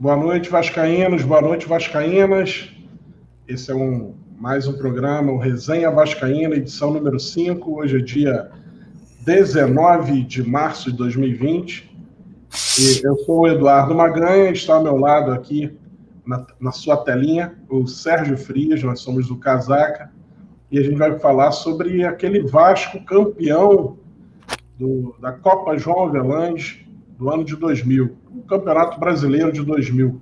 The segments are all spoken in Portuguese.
Boa noite, Vascaínos, boa noite, Vascaínas. Esse é um, mais um programa, o Resenha Vascaína, edição número 5. Hoje é dia 19 de março de 2020. E eu sou o Eduardo Maganha, está ao meu lado aqui na, na sua telinha o Sérgio Frias, nós somos do Casaca, e a gente vai falar sobre aquele Vasco campeão do, da Copa João Avelange do ano de 2000, o Campeonato Brasileiro de 2000.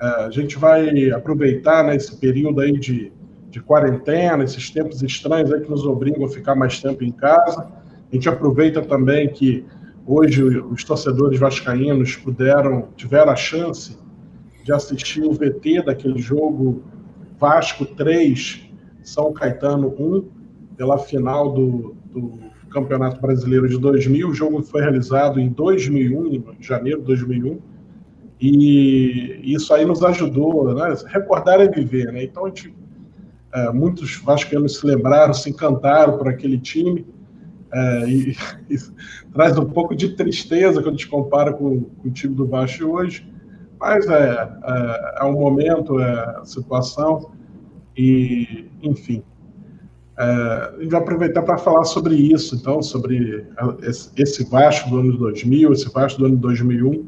É, a gente vai aproveitar né, esse período aí de, de quarentena, esses tempos estranhos aí que nos obrigam a ficar mais tempo em casa. A gente aproveita também que hoje os torcedores vascaínos puderam, tiveram a chance de assistir o VT daquele jogo Vasco 3, São Caetano 1, pela final do, do Campeonato Brasileiro de 2000. O jogo foi realizado em 2001, em janeiro de 2001. E isso aí nos ajudou, né? Recordar é viver, né? Então, a gente, é, muitos vascaínos se lembraram, se encantaram por aquele time. É, e, e, traz um pouco de tristeza quando a gente compara com, com o time do Vasco hoje. Mas é, é, é um momento, é a situação. E, enfim, a gente vai aproveitar para falar sobre isso, então, sobre esse Vasco do ano 2000, esse Vasco do ano 2001,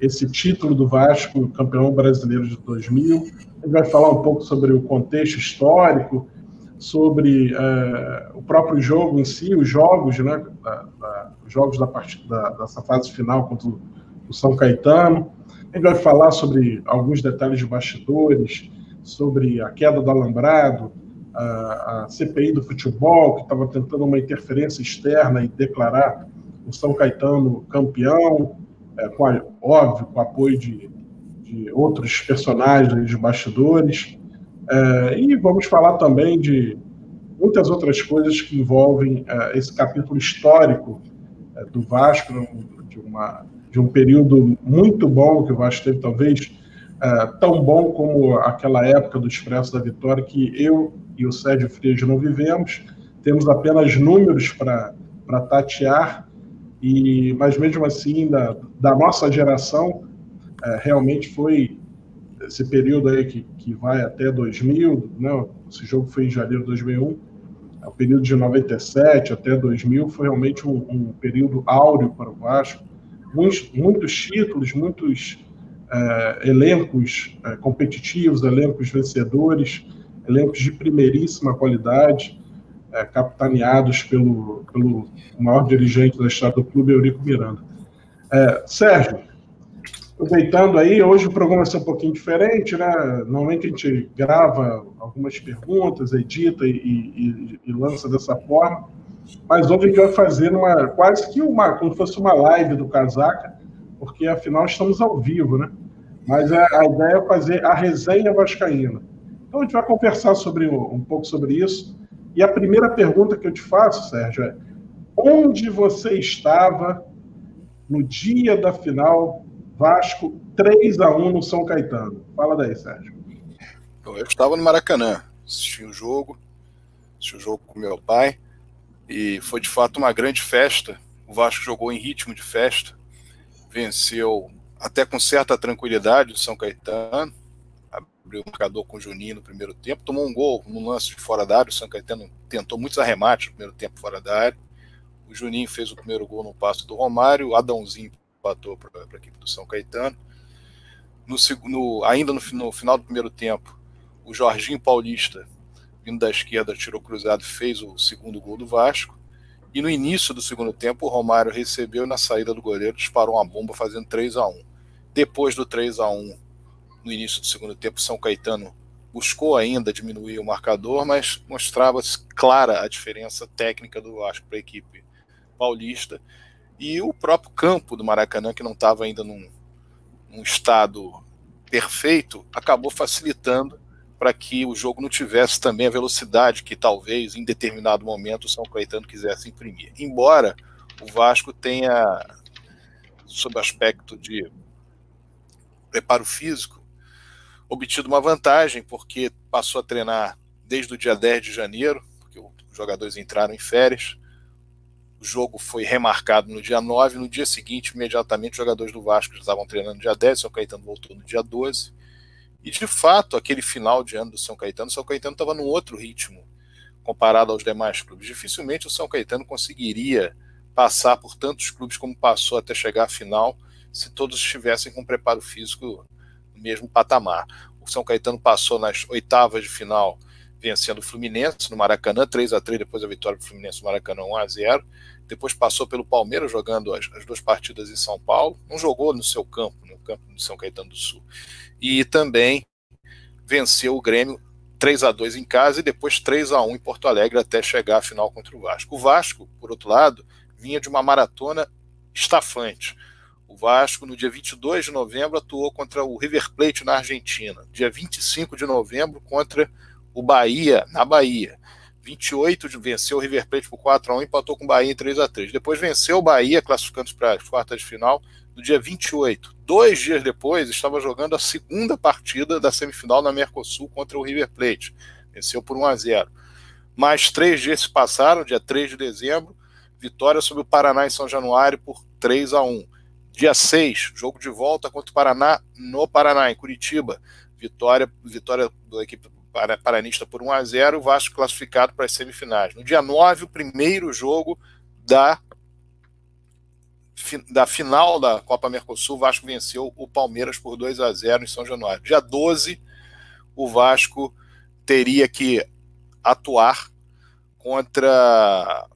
esse título do Vasco, campeão brasileiro de 2000. A gente vai falar um pouco sobre o contexto histórico, sobre é, o próprio jogo em si, os jogos, né, da, da, os jogos da partida, da, dessa fase final contra o São Caetano. A gente vai falar sobre alguns detalhes de bastidores, sobre a queda do alambrado, a, a CPI do futebol, que estava tentando uma interferência externa e declarar o São Caetano campeão, é, com a, óbvio, com o apoio de, de outros personagens de bastidores. É, e vamos falar também de muitas outras coisas que envolvem é, esse capítulo histórico é, do Vasco, de, uma, de um período muito bom que o Vasco teve, talvez é, tão bom como aquela época do Expresso da Vitória, que eu e o Sérgio Frias não vivemos, temos apenas números para tatear, e, mas mesmo assim, da, da nossa geração, é, realmente foi esse período aí que, que vai até 2000, né? esse jogo foi em janeiro de 2001, é o período de 97 até 2000 foi realmente um, um período áureo para o Vasco, muitos, muitos títulos, muitos é, elencos é, competitivos, elencos vencedores, elencos de primeiríssima qualidade, é, capitaneados pelo, pelo maior dirigente da história do clube, Eurico Miranda. Sérgio, aproveitando aí, hoje o programa vai ser um pouquinho diferente, né? Normalmente a gente grava algumas perguntas, edita e, e, e lança dessa forma, mas hoje a gente vai fazer uma, quase que uma, como se fosse uma live do Casaca, porque afinal estamos ao vivo, né? Mas a, a ideia é fazer a resenha vascaína. Então a gente vai conversar sobre um pouco sobre isso. E a primeira pergunta que eu te faço, Sérgio, é: onde você estava no dia da final Vasco 3 a 1 no São Caetano? Fala daí, Sérgio. Eu estava no Maracanã, assisti o jogo, assisti o jogo com meu pai e foi de fato uma grande festa. O Vasco jogou em ritmo de festa, venceu até com certa tranquilidade o São Caetano. Abriu o marcador com o Juninho no primeiro tempo, tomou um gol no lance de fora da área, o São Caetano tentou muitos arremates no primeiro tempo fora da área, o Juninho fez o primeiro gol no passo do Romário, o Adãozinho empatou para a equipe do São Caetano, no, no, ainda no, no, final do primeiro tempo, o Jorginho Paulista, vindo da esquerda, tirou cruzado e fez o segundo gol do Vasco, e no início do segundo tempo, o Romário recebeu e na saída do goleiro disparou uma bomba fazendo 3 a 1 Depois do 3 a 1 no início do segundo tempo, São Caetano buscou ainda diminuir o marcador, mas mostrava clara a diferença técnica do Vasco para a equipe paulista. E o próprio campo do Maracanã, que não estava ainda num, num estado perfeito, acabou facilitando para que o jogo não tivesse também a velocidade que talvez em determinado momento o São Caetano quisesse imprimir. Embora o Vasco tenha, sob aspecto de preparo físico, obtido uma vantagem, porque passou a treinar desde o dia 10 de janeiro, porque os jogadores entraram em férias. O jogo foi remarcado no dia 9. No dia seguinte, imediatamente, os jogadores do Vasco estavam treinando no dia 10. O São Caetano voltou no dia 12. E, de fato, aquele final de ano do São Caetano, São Caetano estava num outro ritmo comparado aos demais clubes. Dificilmente o São Caetano conseguiria passar por tantos clubes como passou até chegar à final, se todos estivessem com preparo físico no mesmo patamar. O São Caetano passou nas oitavas de final vencendo o Fluminense no Maracanã, 3 a 3 depois a vitória do Fluminense no Maracanã 1 a 0 depois passou pelo Palmeiras jogando as, as, duas partidas em São Paulo, não jogou no seu campo, no campo do São Caetano do Sul, e também venceu o Grêmio 3 a 2 em casa e depois 3 a 1 em Porto Alegre até chegar à final contra o Vasco. O Vasco, por outro lado, vinha de uma maratona estafante. O Vasco, no dia 22 de novembro, atuou contra o River Plate na Argentina. Dia 25 de novembro, contra o Bahia, na Bahia. 28 de venceu o River Plate por 4 a 1 empatou com o Bahia em 3 a 3 Depois venceu o Bahia, classificando para as quartas de final, no dia 28. Dois dias depois, estava jogando a segunda partida da semifinal na Mercosul contra o River Plate. Venceu por 1 a 0 Mais três dias se passaram, dia 3 de dezembro, vitória sobre o Paraná em São Januário por 3 a 1 Dia 6, jogo de volta contra o Paraná no Paraná, em Curitiba. Vitória, vitória da equipe paranista por 1 a 0 o Vasco classificado para as semifinais. No dia 9, o primeiro jogo da, da final da Copa Mercosul, o Vasco venceu o Palmeiras por 2 a 0 em São Januário. Dia 12, o Vasco teria que atuar contra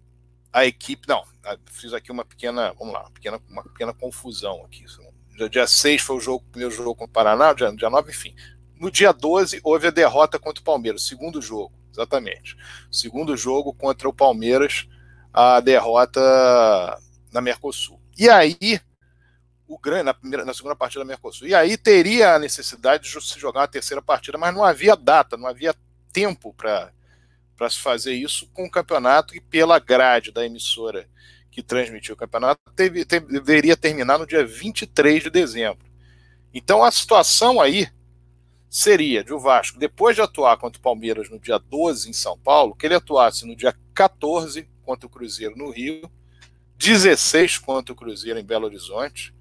a equipe. Não, fiz aqui uma pequena, vamos lá, uma pequena, uma pequena confusão aqui. Dia 6 foi o jogo, primeiro jogo com o Paraná, dia, dia 9, enfim. No dia 12 houve a derrota contra o Palmeiras, segundo jogo, exatamente. Segundo jogo contra o Palmeiras, a derrota na Mercosul. E aí, o grande na, primeira, na segunda partida da Mercosul. E aí teria a necessidade de se jogar uma terceira partida, mas não havia data, não havia tempo para para se fazer isso com o campeonato e pela grade da emissora que transmitiu o campeonato, teve, deveria terminar no dia 23 de dezembro. Então a situação aí seria de o Vasco, depois de atuar contra o Palmeiras no dia 12 em São Paulo, que ele atuasse no dia 14 contra o Cruzeiro no Rio, 16 contra o Cruzeiro em Belo Horizonte,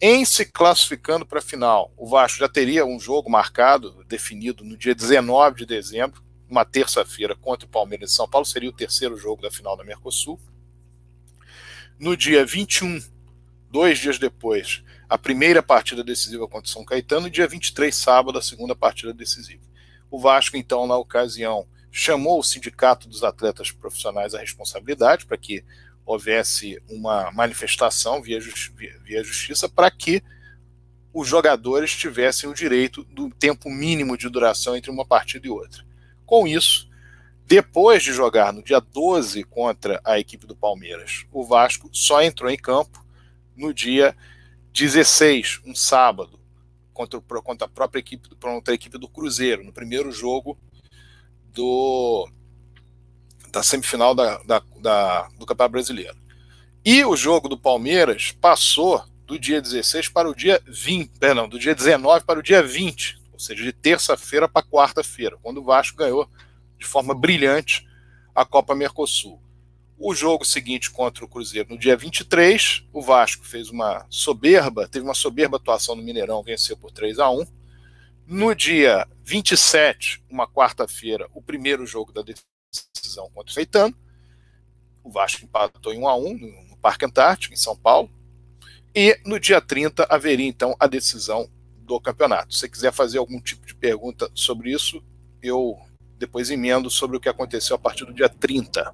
em se classificando para a final. O Vasco já teria um jogo marcado, definido no dia 19 de dezembro, uma terça-feira contra o Palmeiras de São Paulo, seria o terceiro jogo da final da Mercosul. No dia 21, dois dias depois, a primeira partida decisiva contra o São Caetano, e dia 23, sábado, a segunda partida decisiva. O Vasco, então, na ocasião, chamou o Sindicato dos Atletas Profissionais à responsabilidade para que houvesse uma manifestação via, via, via justiça para que os jogadores tivessem o direito do tempo mínimo de duração entre uma partida e outra. Com isso, depois de jogar no dia 12 contra a equipe do Palmeiras, o Vasco só entrou em campo no dia 16, um sábado, contra, contra a própria equipe, contra a equipe do Cruzeiro, no primeiro jogo do, da semifinal da, da, da, do Campeonato Brasileiro. E o jogo do Palmeiras passou do dia 16 para o dia 20, perdão, do dia 19 para o dia 20, ou seja, de terça-feira para quarta-feira, quando o Vasco ganhou de forma brilhante a Copa Mercosul. O jogo seguinte contra o Cruzeiro, no dia 23, o Vasco fez uma soberba, teve uma soberba atuação no Mineirão, venceu por 3 a 1. No dia 27, uma quarta-feira, o primeiro jogo da decisão contra o Feitano. O Vasco empatou em 1 a 1 no Parque Antártico, em São Paulo. E no dia 30 haveria então a decisão do campeonato. Se você quiser fazer algum tipo de pergunta sobre isso, eu depois emendo sobre o que aconteceu a partir do dia 30.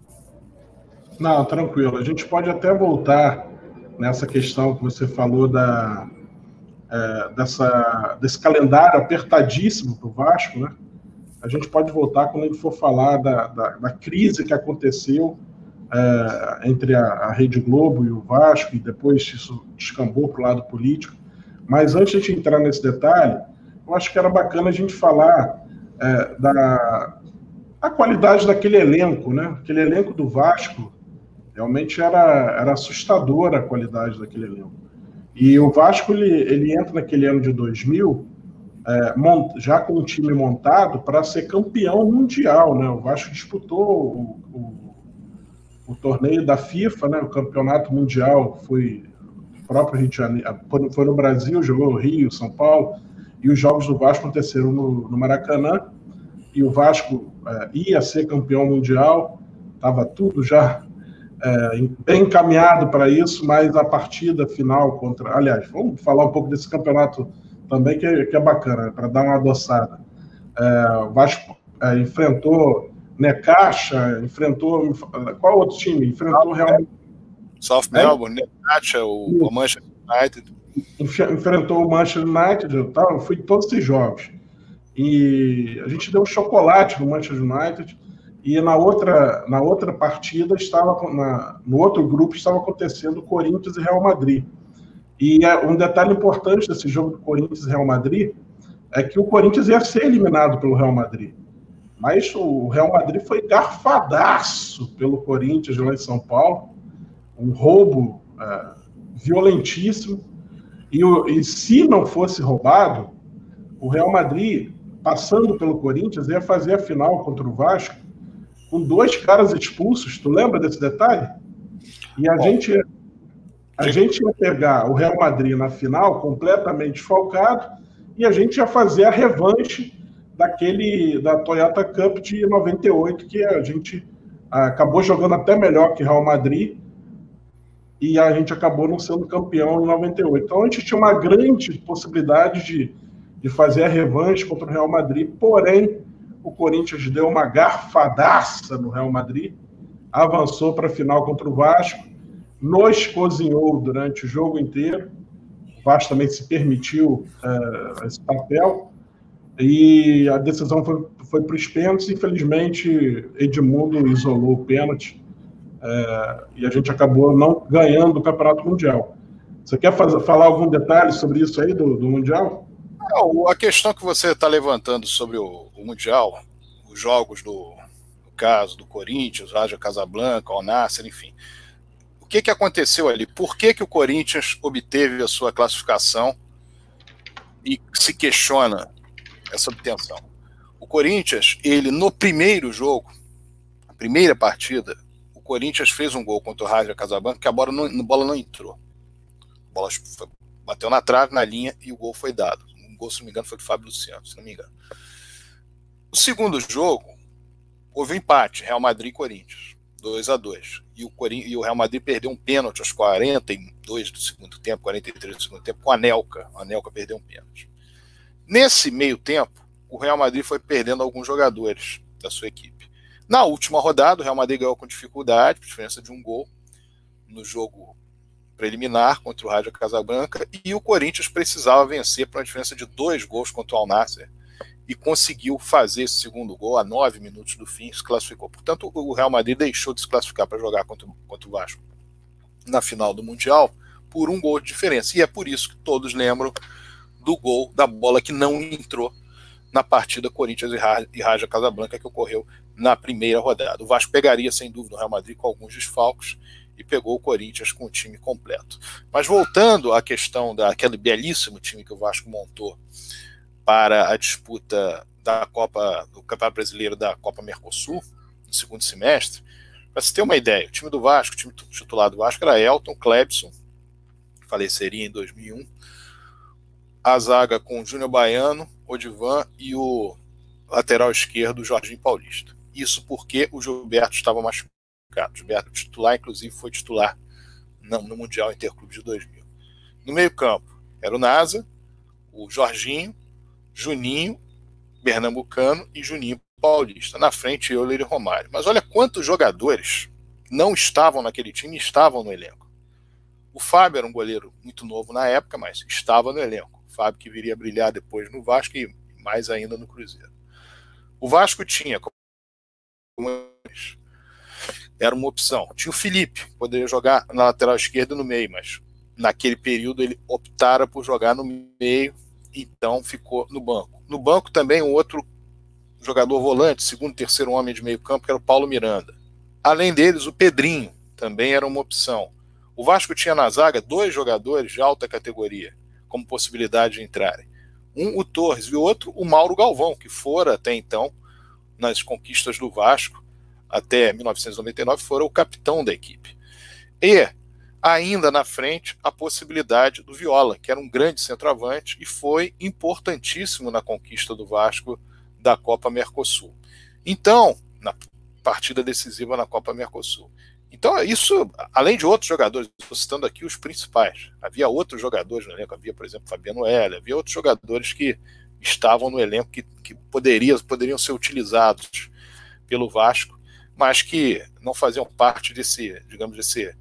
Não, tranquilo. A gente pode até voltar nessa questão que você falou da, é, dessa, desse calendário apertadíssimo para o Vasco, né? A gente pode voltar quando ele for falar da, da, da crise que aconteceu é, entre a, a, Rede Globo e o Vasco, e depois isso descambou para o lado político. Mas antes de entrar nesse detalhe, eu acho que era bacana a gente falar é, da a qualidade daquele elenco, né? Aquele elenco do Vasco realmente era, era assustadora a qualidade daquele elenco. E o Vasco ele, ele entra naquele ano de 2000 é, já com um time montado para ser campeão mundial, né? O Vasco disputou o, o, o torneio da FIFA, né, o campeonato mundial foi próprio Rio de Janeiro, foi no Brasil, jogou Rio, São Paulo, e os jogos do Vasco aconteceram no, no Maracanã, e o Vasco é, ia ser campeão mundial, estava tudo já é, bem encaminhado para isso, mas a partida final contra. Aliás, vamos falar um pouco desse campeonato também, que é, que é bacana, para dar uma adoçada. É, o Vasco enfrentou Necaxa, enfrentou. Qual outro time? Enfrentou Real. South é? Melbourne, Necaxa, o, o Manchester United. Enfrentou o Manchester United, eu, tava, eu fui em todos esses jogos. E a gente deu um chocolate no Manchester United. E na outra, na outra partida, estava na, no outro grupo, estava acontecendo Corinthians e Real Madrid. E é, um detalhe importante desse jogo do Corinthians e Real Madrid é que o Corinthians ia ser eliminado pelo Real Madrid. Mas o Real Madrid foi garfadaço pelo Corinthians lá em São Paulo. Um roubo é, violentíssimo. E, e se não fosse roubado, o Real Madrid, passando pelo Corinthians, ia fazer a final contra o Vasco com dois caras expulsos. Tu lembra desse detalhe? E a Bom, gente a gente ia pegar o Real Madrid na final completamente desfalcado e a gente ia fazer a revanche daquele da Toyota Cup de 98 que a gente acabou jogando até melhor que Real Madrid e a gente acabou não sendo campeão em 98. Então a gente tinha uma grande possibilidade de, de fazer a revanche contra o Real Madrid, porém o Corinthians deu uma garfadaça no Real Madrid, avançou para a final contra o Vasco, nos cozinhou durante o jogo inteiro. O Vasco também se permitiu uh, esse papel. E a decisão foi, foi para os pênaltis. Infelizmente, Edmundo isolou o pênalti. Uh, e a gente acabou não ganhando o Campeonato Mundial. Você quer fazer, falar algum detalhe sobre isso aí do, do Mundial? Não, a questão que você está levantando sobre o, o, Mundial, os jogos do, do caso do Corinthians, Raja Casablanca, Alnasser, enfim. O que, que aconteceu ali? Por que, que o Corinthians obteve a sua classificação e se questiona essa obtenção? O Corinthians, ele no primeiro jogo, a primeira partida, Corinthians fez um gol contra o Raja Casablanca que a bola não, a bola não entrou. A bola bateu na trave, na linha e o gol foi dado gol, se não me engano, foi do Fábio Luciano, se não me engano. O segundo jogo, houve um empate, Real Madrid e Corinthians, 2 a 2 e o, e o Real Madrid perdeu um pênalti aos 42 do segundo tempo, 43 do segundo tempo, com a Anelka. A Anelka perdeu um pênalti. Nesse meio tempo, o Real Madrid foi perdendo alguns jogadores da sua equipe. Na última rodada, o Real Madrid ganhou com dificuldade, diferença de um gol, no jogo preliminar contra o Rádio Casablanca e o Corinthians precisava vencer por uma diferença de dois gols contra o Alnasser e conseguiu fazer esse segundo gol a nove minutos do fim se classificou. Portanto, o Real Madrid deixou de se classificar para jogar contra, contra o Vasco na final do Mundial por um gol de diferença. E é por isso que todos lembram do gol da bola que não entrou na partida Corinthians e Raja Casablanca que ocorreu na primeira rodada. O Vasco pegaria, sem dúvida, o Real Madrid com alguns desfalques e pegou o Corinthians com o time completo. Mas voltando à questão daquele belíssimo time que o Vasco montou para a disputa da Copa do Campeonato Brasileiro da Copa Mercosul no segundo semestre, para se ter uma ideia, o time do Vasco, o time titular do Vasco era Elton, Klebson, faleceria em 2001, a zaga com Júnior Baiano, Odivan e o lateral esquerdo Jorginho Paulista. Isso porque o Gilberto estava machucado Gilberto titular, inclusive foi titular no, Mundial Interclube de 2000. No meio-campo era o NASA, o Jorginho, Juninho, Pernambucano e Juninho Paulista. Na frente, eu, e Romário. Mas olha quantos jogadores não estavam naquele time e estavam no elenco. O Fábio era um goleiro muito novo na época, mas estava no elenco. Fábio que viria a brilhar depois no Vasco e mais ainda no Cruzeiro. O Vasco tinha era uma opção. Tinha o Felipe, poderia jogar na lateral esquerda no meio, mas naquele período ele optara por jogar no meio, então ficou no banco. No banco também um outro jogador volante, segundo, terceiro homem de meio campo, que era o Paulo Miranda. Além deles, o Pedrinho também era uma opção. O Vasco tinha na zaga dois jogadores de alta categoria, como possibilidade de entrarem. Um, o Torres, e o outro, o Mauro Galvão, que fora até então, nas conquistas do Vasco, até 1999 fora o capitão da equipe. E ainda na frente a possibilidade do Viola, que era um grande centroavante e foi importantíssimo na conquista do Vasco da Copa Mercosul. Então, na partida decisiva na Copa Mercosul. Então, isso, além de outros jogadores, estou citando aqui os principais. Havia outros jogadores no elenco, havia, por exemplo, Fabiano Heller, havia outros jogadores que estavam no elenco que, que poderiam, poderiam ser utilizados pelo Vasco, mas que não faziam parte desse, digamos, desse,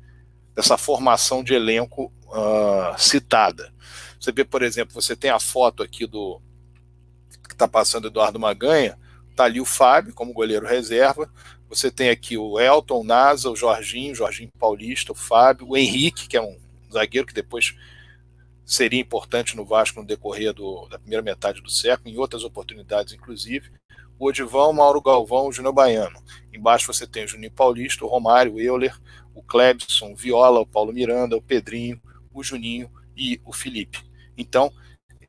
dessa formação de elenco uh, citada. Você vê, por exemplo, você tem a foto aqui do que está passando Eduardo Maganha, está ali o Fábio como goleiro reserva, você tem aqui o Elton, o Nasa, o Jorginho, o Jorginho Paulista, o Fábio, o Henrique, que é um zagueiro que depois seria importante no Vasco no decorrer do, da primeira metade do século, em outras oportunidades, inclusive. O Odivão, Mauro Galvão, o Júnior Baiano. Embaixo você tem o Juninho Paulista, o Romário, o Euler, o Klebson, o Viola, o Paulo Miranda, o Pedrinho, o Juninho e o Felipe. Então,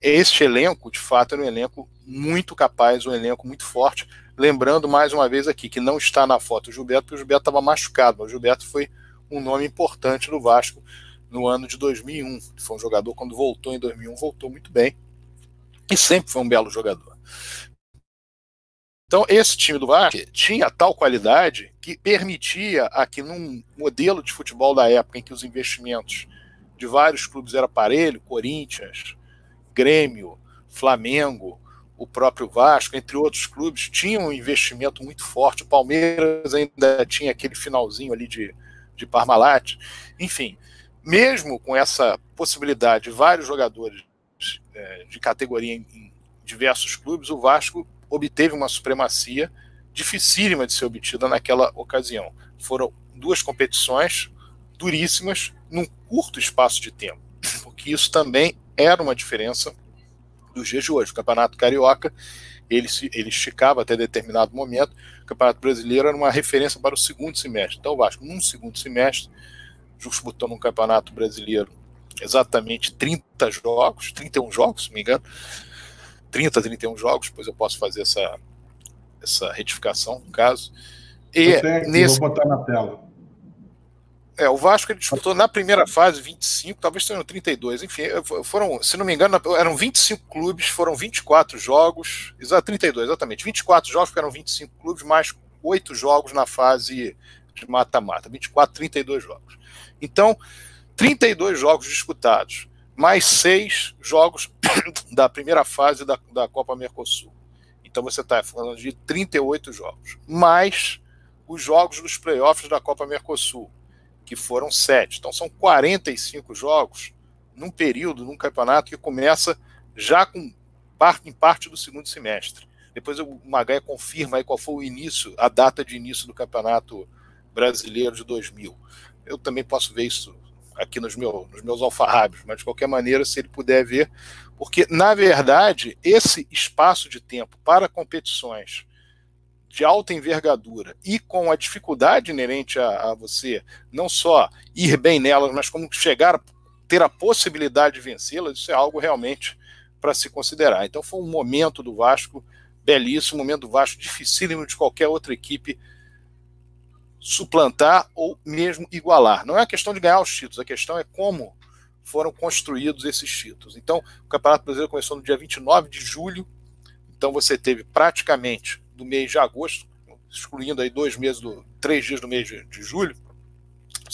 este elenco, de fato, era um elenco muito capaz, um elenco muito forte. Lembrando mais uma vez aqui que não está na foto o Gilberto, porque o Gilberto estava machucado, mas o Gilberto foi um nome importante no Vasco no ano de 2001. Foi um jogador, quando voltou em 2001, voltou muito bem e sempre foi um belo jogador. Então, esse time do Vasco tinha tal qualidade que permitia aqui num modelo de futebol da época em que os investimentos de vários clubes eram aparelho, Corinthians, Grêmio, Flamengo, o próprio Vasco, entre outros clubes, tinham um investimento muito forte. O Palmeiras ainda tinha aquele finalzinho ali de, de Parmalat. Enfim, mesmo com essa possibilidade de vários jogadores é, de categoria em, em diversos clubes, o Vasco obteve uma supremacia dificílima de ser obtida naquela ocasião. Foram duas competições duríssimas num curto espaço de tempo, porque isso também era uma diferença dos dias de hoje. O Campeonato Carioca ele, se, ele esticava até determinado momento, o Campeonato Brasileiro era uma referência para o segundo semestre. Então, o Vasco, num segundo semestre, disputando um Campeonato Brasileiro exatamente 30 jogos, 31 jogos, se me engano, 30, 31 jogos, depois eu posso fazer essa, essa retificação, no caso. E nesse... Vou botar na tela. É, o Vasco ele disputou na primeira fase 25, talvez tenham 32, enfim, foram, se não me engano, eram 25 clubes, foram 24 jogos, exato, 32, exatamente, 24 jogos, eram 25 clubes, mais 8 jogos na fase de mata-mata, 24, 32 jogos. Então, 32 jogos disputados, mais 6 jogos da primeira fase da, da Copa Mercosul. Então você está falando de 38 jogos, mais os jogos dos playoffs da Copa Mercosul que foram sete. Então são 45 jogos num período, num campeonato que começa já com parte, em parte do segundo semestre. Depois o Magaia confirma aí qual foi o início, a data de início do campeonato brasileiro de 2000. Eu também posso ver isso aqui nos, nos meus alfarrábios, mas de qualquer maneira, se ele puder ver, porque na verdade esse espaço de tempo para competições de alta envergadura e com a dificuldade inerente a, a, você não só ir bem nelas, mas como chegar a ter a possibilidade de vencê-las, isso é algo realmente para se considerar. Então foi um momento do Vasco belíssimo, um momento do Vasco dificílimo de qualquer outra equipe suplantar ou mesmo igualar. Não é a questão de ganhar os títulos, a questão é como foram construídos esses títulos. Então, o Campeonato Brasileiro começou no dia 29 de julho, então você teve praticamente do mês de agosto, excluindo aí dois meses, do, três dias do mês de, de julho,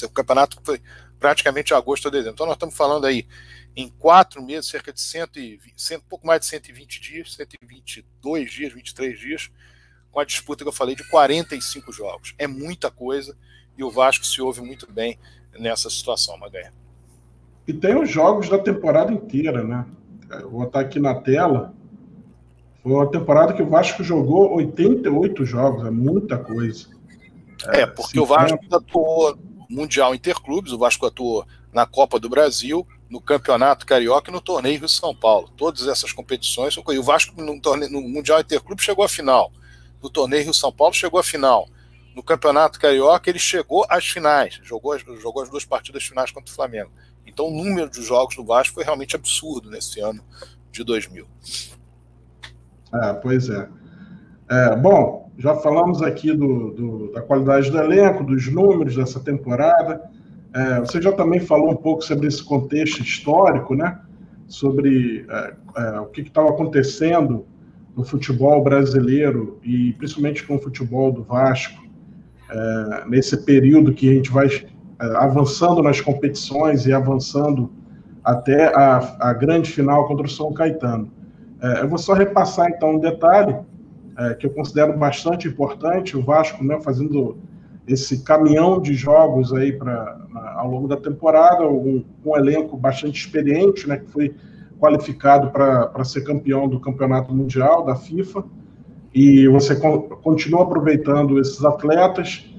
o campeonato foi praticamente agosto a dezembro. Então nós estamos falando aí em quatro meses, cerca de 120, 100, pouco mais de 120 dias, 122 dias, 23 dias, com a disputa que eu falei de 45 jogos. É muita coisa e o Vasco se ouve muito bem nessa situação, Maganha. E tem os jogos da temporada inteira, né? Eu vou estar aqui na tela. Foi uma temporada que o Vasco jogou 88 jogos, é muita coisa. É, é porque 50... o Vasco atuou Mundial Interclubes, o Vasco atuou na Copa do Brasil, no Campeonato Carioca e no Torneio Rio São Paulo. Todas essas competições. O Vasco no, torneio, no Mundial Interclubes chegou à final. No Torneio Rio São Paulo chegou à final. No Campeonato Carioca ele chegou às finais. Jogou, jogou as duas partidas finais contra o Flamengo. Então o número de jogos do Vasco foi realmente absurdo nesse ano de 2000. É, pois é. é. Bom, já falamos aqui do, do, da qualidade do elenco, dos números dessa temporada. É, você já também falou um pouco sobre esse contexto histórico, né? Sobre é, é, o que estava acontecendo no futebol brasileiro e principalmente com o futebol do Vasco é, nesse período que a gente vai avançando nas competições e avançando até a, a grande final contra o São Caetano. É, eu vou só repassar então um detalhe é, que eu considero bastante importante, o Vasco né, fazendo esse caminhão de jogos aí para ao longo da temporada, um, um, elenco bastante experiente, né, que foi qualificado para ser campeão do Campeonato Mundial da FIFA, e você co continua aproveitando esses atletas,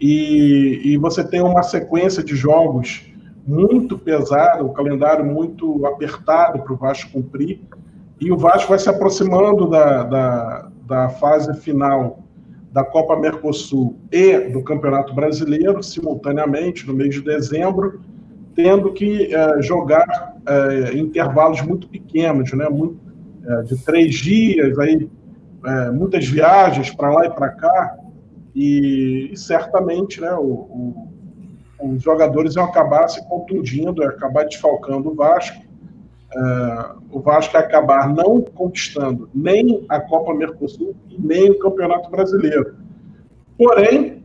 e, e você tem uma sequência de jogos muito pesada, um calendário muito apertado para o Vasco cumprir, e o Vasco vai se aproximando da, da, da fase final da Copa Mercosul e do Campeonato Brasileiro, simultaneamente, no mês de dezembro, tendo que é, jogar é, intervalos muito pequenos, né, muito, é, de três dias, aí, muitas viagens para lá e para cá, e, e, certamente né, o, o, os jogadores iam acabar se contundindo, iam acabar desfalcando o Vasco, uh, o Vasco acabar não conquistando nem a Copa Mercosul e nem o Campeonato Brasileiro. Porém,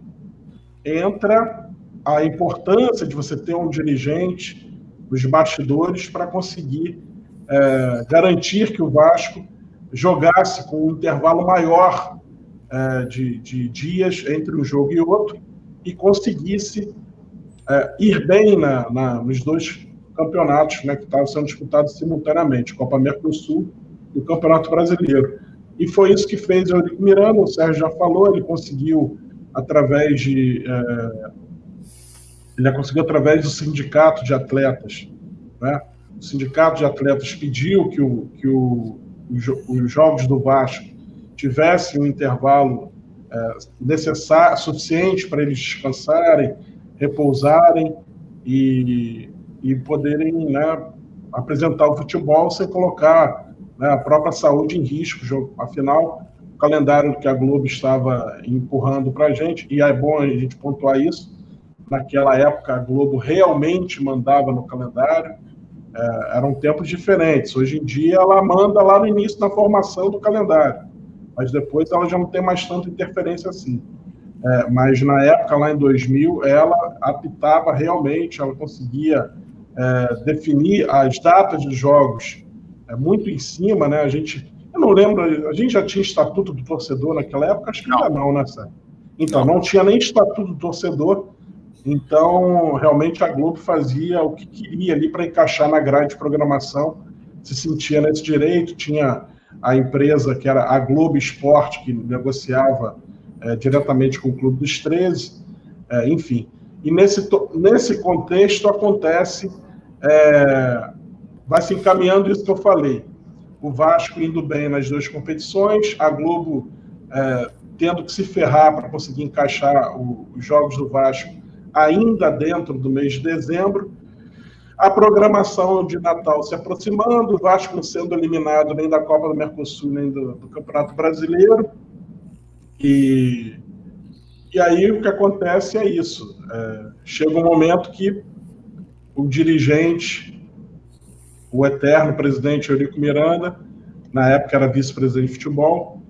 entra a importância de você ter um dirigente nos bastidores para conseguir uh, garantir que o Vasco jogasse com um intervalo maior uh, de, de, dias entre um jogo e outro e conseguisse ir bem na, na, nos dois campeonatos né, que estavam sendo disputados simultaneamente, Copa Mercosul e o Campeonato Brasileiro. E foi isso que fez o Eurico Miranda, o Sérgio já falou, ele conseguiu através de é, ele conseguiu através do sindicato de atletas, né? O sindicato de atletas pediu que, o, que o, os jogos do Vasco tivessem um intervalo é, necessário, suficiente para eles descansarem, repousarem e e poderem né, apresentar o futebol sem colocar né, a própria saúde em risco. Afinal, o calendário que a Globo estava empurrando para a gente, e é bom a gente pontuar isso, naquela época a Globo realmente mandava no calendário, é, eram tempos diferentes. Hoje em dia ela manda lá no início da formação do calendário, mas depois ela já não tem mais tanta interferência assim. É, mas na época, lá em 2000, ela apitava realmente, ela conseguia é, definir as datas dos jogos é, muito em cima, né? A gente, eu não lembro, a gente já tinha estatuto do torcedor naquela época, acho que não. ainda não, né, Sérgio? Então, não. não tinha nem estatuto do torcedor, então realmente a Globo fazia o que queria ali para encaixar na grade de programação, se sentia nesse direito, tinha a empresa que era a Globo Esporte, que negociava é, diretamente com o Clube dos 13, é, enfim. E nesse, nesse contexto acontece, é, vai se encaminhando isso que eu falei. O Vasco indo bem nas duas competições, a Globo é, tendo que se ferrar para conseguir encaixar o, os jogos do Vasco ainda dentro do mês de dezembro. A programação de Natal se aproximando, o Vasco não sendo eliminado nem da Copa do Mercosul, nem do, do Campeonato Brasileiro. E e aí o que acontece é isso. É, chega um momento que o dirigente, o eterno presidente Eurico Miranda, na época era vice-presidente de futebol,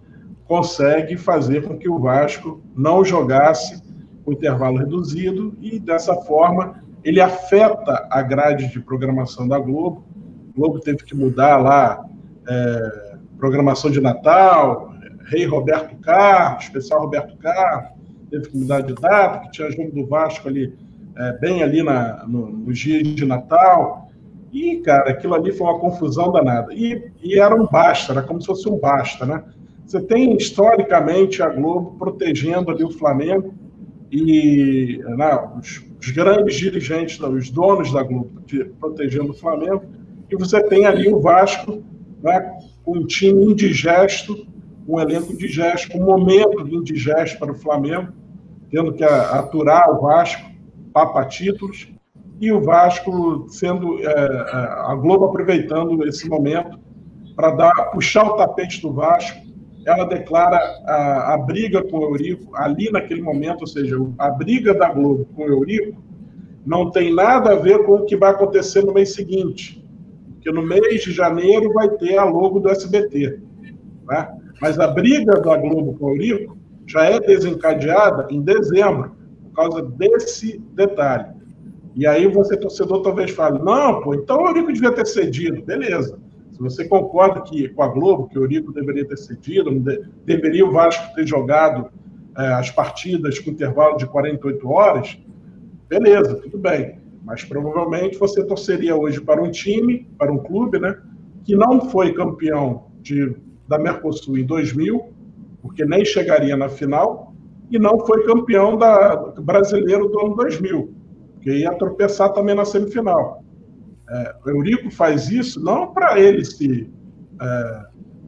consegue fazer com que o Vasco não jogasse com intervalo reduzido e dessa forma ele afeta a grade de programação da Globo. A Globo teve que mudar lá é, programação de Natal, Rei Roberto Carlos, especial Roberto Carlos, teve que mudar de data, que tinha jogo do Vasco ali, é, bem ali na, no, nos dias de Natal. E, cara, aquilo ali foi uma confusão danada. E, e era um basta, era como se fosse um basta, né? Você tem, historicamente, a Globo protegendo ali o Flamengo e né, os, os, grandes dirigentes, os donos da Globo protegendo o Flamengo, e você tem ali o Vasco né, com um time indigesto, um elenco indigesto, um momento indigesto para o Flamengo, tendo que aturar o Vasco, papa títulos, e o Vasco sendo é, é, a Globo aproveitando esse momento para dar puxar o tapete do Vasco ela declara a, a briga com o Eurico ali naquele momento, ou seja, a briga da Globo com o Eurico não tem nada a ver com o que vai acontecer no mês seguinte, porque no mês de janeiro vai ter a logo do SBT. Né? Mas a briga da Globo com o Eurico já é desencadeada em dezembro, por causa desse detalhe. E aí você, torcedor, talvez fale, não, pô, então o Eurico devia ter cedido. Beleza. Se você concorda que, com a Globo que o Eurico deveria ter cedido, deveria o Vasco ter jogado é, as partidas com intervalo de 48 horas, beleza, tudo bem. Mas provavelmente você torceria hoje para um time, para um clube, né, que não foi campeão de, da Mercosul em 2000, porque nem chegaria na final, e não foi campeão da brasileiro do ano 2000, porque ia tropeçar também na semifinal. É, o Eurico faz isso não para ele se é,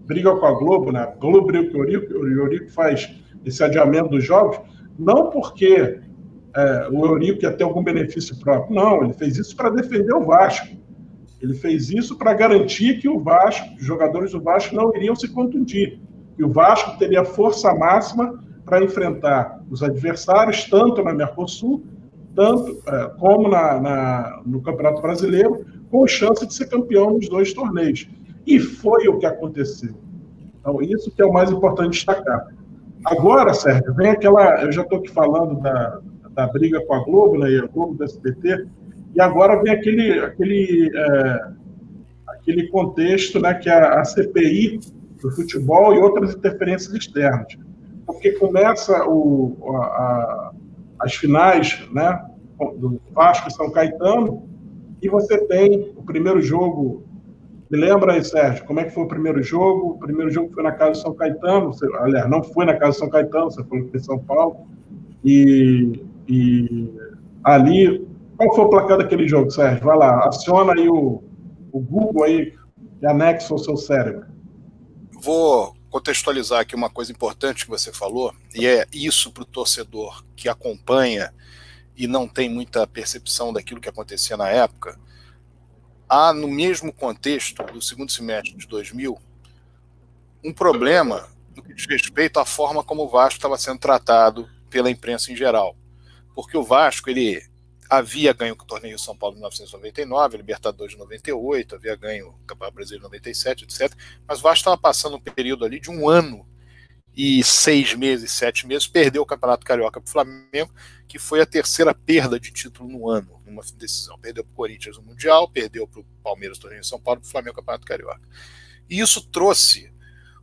briga com a Globo, né? Globo briga com o Eurico, o Eurico faz esse adiamento dos jogos, não porque é, o Eurico ia ter algum benefício próprio. Não, ele fez isso para defender o Vasco. Ele fez isso para garantir que o Vasco, os jogadores do Vasco não iriam se contundir. Que o Vasco teria força máxima para enfrentar os adversários, tanto na Mercosul, tanto é, como na, na, no Campeonato Brasileiro, com chance de ser campeão nos dois torneios. E foi o que aconteceu. Então, isso que é o mais importante destacar. Agora, Sérgio, vem aquela. Eu já estou aqui falando da, da briga com a Globo, né, e a Globo do SBT, e agora vem aquele, aquele, é, aquele contexto né, que é a CPI do futebol e outras interferências externas. Porque começa o, a, a, as finais né, do Vasco e São Caetano, e você tem o primeiro jogo. Me lembra aí, Sérgio, como é que foi o primeiro jogo? O primeiro jogo foi na casa de São Caetano, você, aliás, não foi na casa de São Caetano, você foi em São Paulo. E e ali, qual foi o placar daquele jogo, Sérgio? Vai lá, aciona aí o, o Google aí e anexa ao seu cérebro. Vou contextualizar aqui uma coisa importante que você falou, e é isso para o torcedor que acompanha e não tem muita percepção daquilo que acontecia na época. Há, no mesmo contexto do segundo semestre de 2000, um problema no que diz respeito à forma como o Vasco estava sendo tratado pela imprensa em geral porque o Vasco ele havia ganho o torneio São Paulo em 1999, Libertadores de 98, havia ganho o Campeonato Brasileiro em 97, etc. Mas o Vasco estava passando um período ali de um ano e seis meses, sete meses, perdeu o Campeonato Carioca para o Flamengo, que foi a terceira perda de título no ano, numa decisão. Perdeu para o Corinthians no Mundial, perdeu para o Palmeiras no torneio de São Paulo, para o Flamengo Campeonato Carioca. E isso trouxe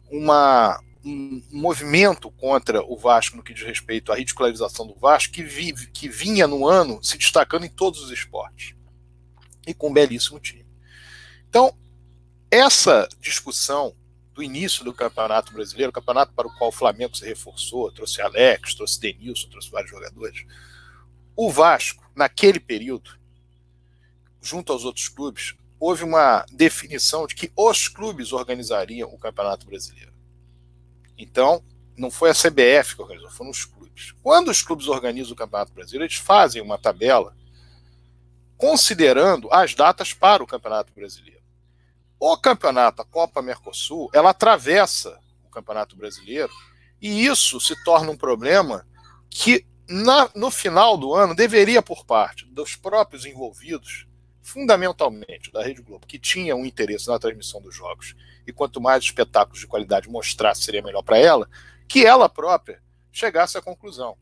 uma, um movimento contra o Vasco no que diz respeito à ridicularização do Vasco, que, vi, que vinha no ano se destacando em todos os esportes. E com um belíssimo time. Então, essa discussão do início do Campeonato Brasileiro, campeonato para o qual o Flamengo se reforçou, trouxe Alex, trouxe Denilson, trouxe vários jogadores. O Vasco, naquele período, junto aos outros clubes, houve uma definição de que os clubes organizariam o Campeonato Brasileiro. Então, não foi a CBF que organizou, foram os clubes. Quando os clubes organizam o Campeonato Brasileiro, eles fazem uma tabela considerando as datas para o Campeonato Brasileiro. O campeonato, a Copa Mercosul, ela atravessa o Campeonato Brasileiro e isso se torna um problema que na, no final do ano deveria, por parte dos próprios envolvidos, fundamentalmente da Rede Globo, que tinha um interesse na transmissão dos jogos e quanto mais espetáculos de qualidade mostrasse, seria melhor para ela, que ela própria chegasse à conclusão.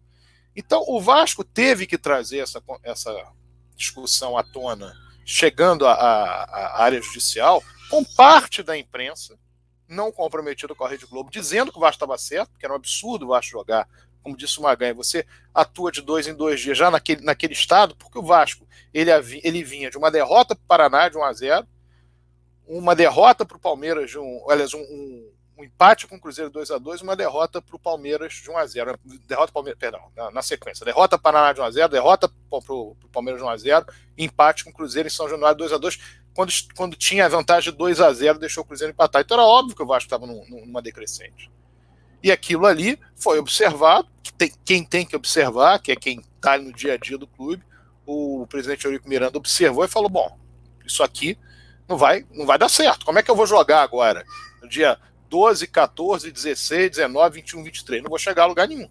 Então, o Vasco teve que trazer essa, essa discussão à tona, chegando à área judicial, com parte da imprensa, não comprometida com a Rede Globo, dizendo que o Vasco estava certo, que era um absurdo o Vasco jogar, como disse o Maganha, você atua de dois em dois dias já naquele, naquele estado, porque o Vasco ele, ele vinha de uma derrota para o Paraná de 1 a 0 uma derrota para o Palmeiras, de um, aliás, um, um, um, empate com o Cruzeiro 2 a 2 uma derrota para o Palmeiras de 1 a 0 Derrota Palmeiras, perdão, na, na sequência. Derrota Paraná de 1 a 0 derrota para o Palmeiras de 1 a 0 empate com o Cruzeiro em São Januário 2 a 2 quando, quando tinha a vantagem de 2 a 0 deixou o Cruzeiro empatar. Então era óbvio que o Vasco estava num, numa decrescente. E aquilo ali foi observado, que tem, quem tem que observar, que é quem está no dia a dia do clube, o presidente Eurico Miranda observou e falou: bom, isso aqui não vai, não vai dar certo. Como é que eu vou jogar agora? No dia 12, 14, 16, 19, 21, 23. Não vou chegar a lugar nenhum.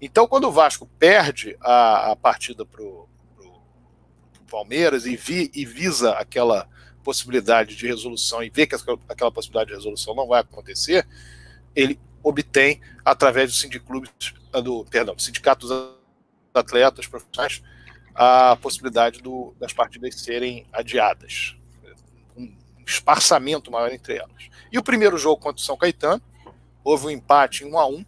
Então, quando o Vasco perde a, a partida para o Palmeiras e, vi, e visa aquela possibilidade de resolução e vê que aquela possibilidade de resolução não vai acontecer, ele obtém, através do do, perdão, sindicato dos atletas profissionais, a possibilidade do, das partidas serem adiadas. Um esparçamento maior entre elas. E o primeiro jogo contra o São Caetano, houve um empate em 1 a 1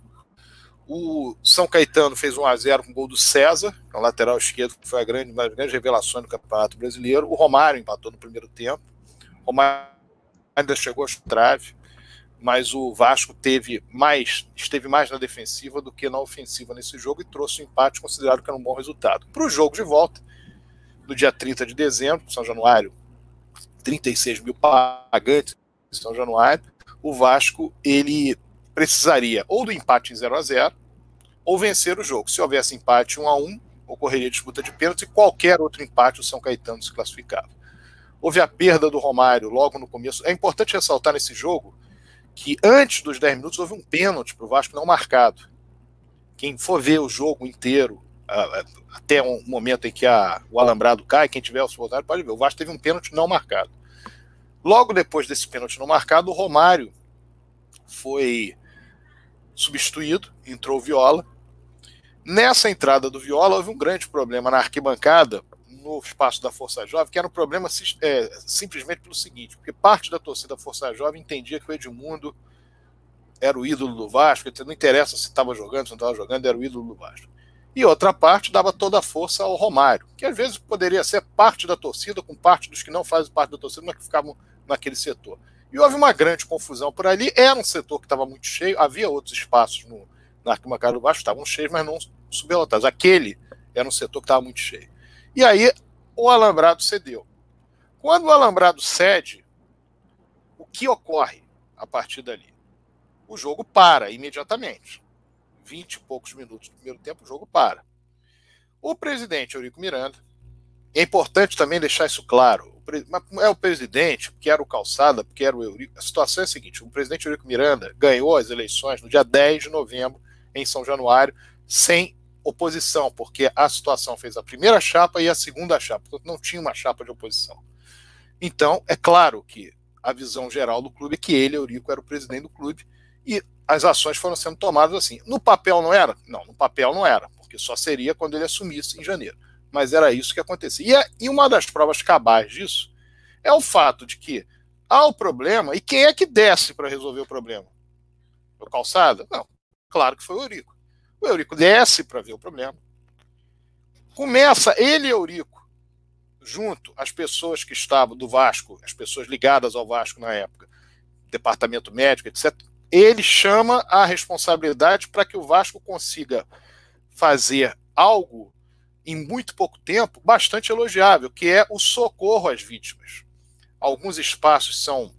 o São Caetano fez 1 a 0 com o gol do César, no lateral esquerdo, que foi a grande, uma das grandes revelações do Campeonato Brasileiro. O Romário empatou no primeiro tempo. O Romário ainda chegou a trave, mas o Vasco teve mais, esteve mais na defensiva do que na ofensiva nesse jogo e trouxe um empate considerado que era um bom resultado. Para o jogo de volta, no dia 30 de dezembro, São Januário, 36 mil pagantes em São Januário, o Vasco ele precisaria ou do empate em 0 a 0 ou vencer o jogo. Se houvesse empate 1 a 1 ocorreria disputa de pênalti e qualquer outro empate o São Caetano se classificava. Houve a perda do Romário logo no começo. É importante ressaltar nesse jogo que antes dos 10 minutos houve um pênalti para o Vasco não marcado. Quem for ver o jogo inteiro, até um momento em que a, o alambrado cai, quem tiver o oportunidade pode ver. O Vasco teve um pênalti não marcado. Logo depois desse pênalti não marcado, o Romário foi substituído, entrou o Viola. Nessa entrada do Viola, houve um grande problema na arquibancada, no espaço da Força Jovem, que era um problema é, simplesmente pelo seguinte: porque parte da torcida Força Jovem entendia que o Edmundo era o ídolo do Vasco, não interessa se estava jogando, se não estava jogando, era o ídolo do Vasco. E outra parte dava toda a força ao Romário, que às vezes poderia ser parte da torcida, com parte dos que não fazem parte da torcida, mas que ficavam naquele setor. E houve uma grande confusão por ali. Era um setor que estava muito cheio, havia outros espaços no, na arquibancada do baixo, estavam cheios, mas não sublotados. Aquele era um setor que estava muito cheio. E aí o alambrado cedeu. Quando o alambrado cede, o que ocorre a partir dali? O jogo para imediatamente. 20 e poucos minutos do primeiro tempo, o jogo para. O presidente Eurico Miranda, é importante também deixar isso claro, é o presidente, que era o Calçada, porque era o Eurico. A situação é a seguinte: o presidente Eurico Miranda ganhou as eleições no dia 10 de novembro, em São Januário, sem oposição, porque a situação fez a primeira chapa e a segunda chapa, portanto não tinha uma chapa de oposição. Então, é claro que a visão geral do clube é que ele, Eurico, era o presidente do clube e as ações foram sendo tomadas assim. No papel não era? Não, no papel não era, porque só seria quando ele assumisse em janeiro mas era isso que acontecia. É, e uma das provas cabais disso é o fato de que há o problema, e quem é que desce para resolver o problema? O Calçada? Não. Claro que foi o Eurico. O Eurico desce para ver o problema. Começa ele e Eurico, junto às pessoas que estavam do Vasco, as pessoas ligadas ao Vasco na época, departamento médico, etc. Ele chama a responsabilidade para que o Vasco consiga fazer algo em muito pouco tempo, bastante elogiável, que é o socorro às vítimas. Alguns espaços são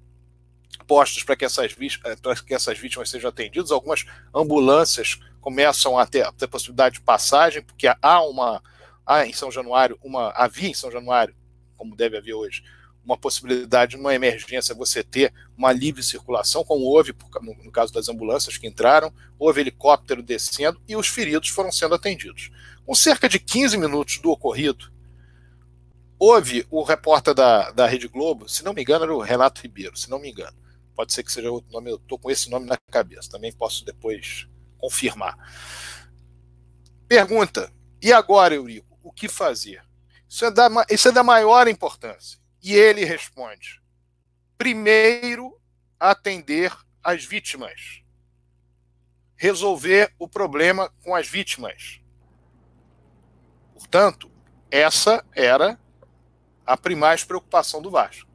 postos para que, essas, eh, para que essas vítimas sejam atendidas, algumas ambulâncias começam a ter, a ter possibilidade de passagem, porque há uma há em São Januário uma havia em São Januário, como deve haver hoje, uma possibilidade numa emergência você ter uma livre circulação, como houve no, no caso das ambulâncias que entraram, houve helicóptero descendo e os feridos foram sendo atendidos. Com cerca de 15 minutos do ocorrido, houve o repórter da, da Rede Globo, se não me engano, era o Renato Ribeiro, se não me engano. Pode ser que seja outro nome, eu estou com esse nome na cabeça, também posso depois confirmar. Pergunta: e agora, Eurico, o que fazer? Isso é da, isso é da maior importância. E ele responde: primeiro, atender as vítimas. Resolver o problema com as vítimas. Portanto, essa era a primeira preocupação do Vasco.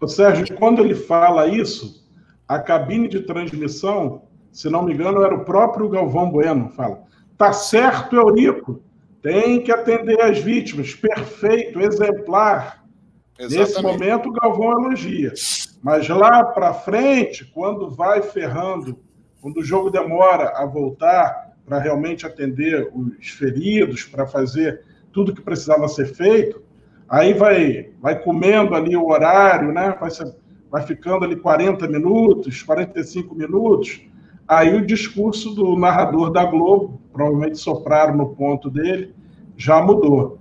O Sérgio, quando ele fala isso, a cabine de transmissão, se não me engano, era o próprio Galvão Bueno, fala. Tá certo, Eurico. Tem que atender as vítimas. Perfeito, exemplar. Exatamente. Nesse momento, o Galvão elogia. Mas lá para frente, quando vai ferrando, quando o jogo demora a voltar, para realmente atender os feridos, para fazer tudo que precisava ser feito, aí vai, vai comendo ali o horário, né? vai, se, vai ficando ali 40 minutos, 45 minutos, aí o discurso do narrador da Globo, provavelmente sopraram no ponto dele, já mudou.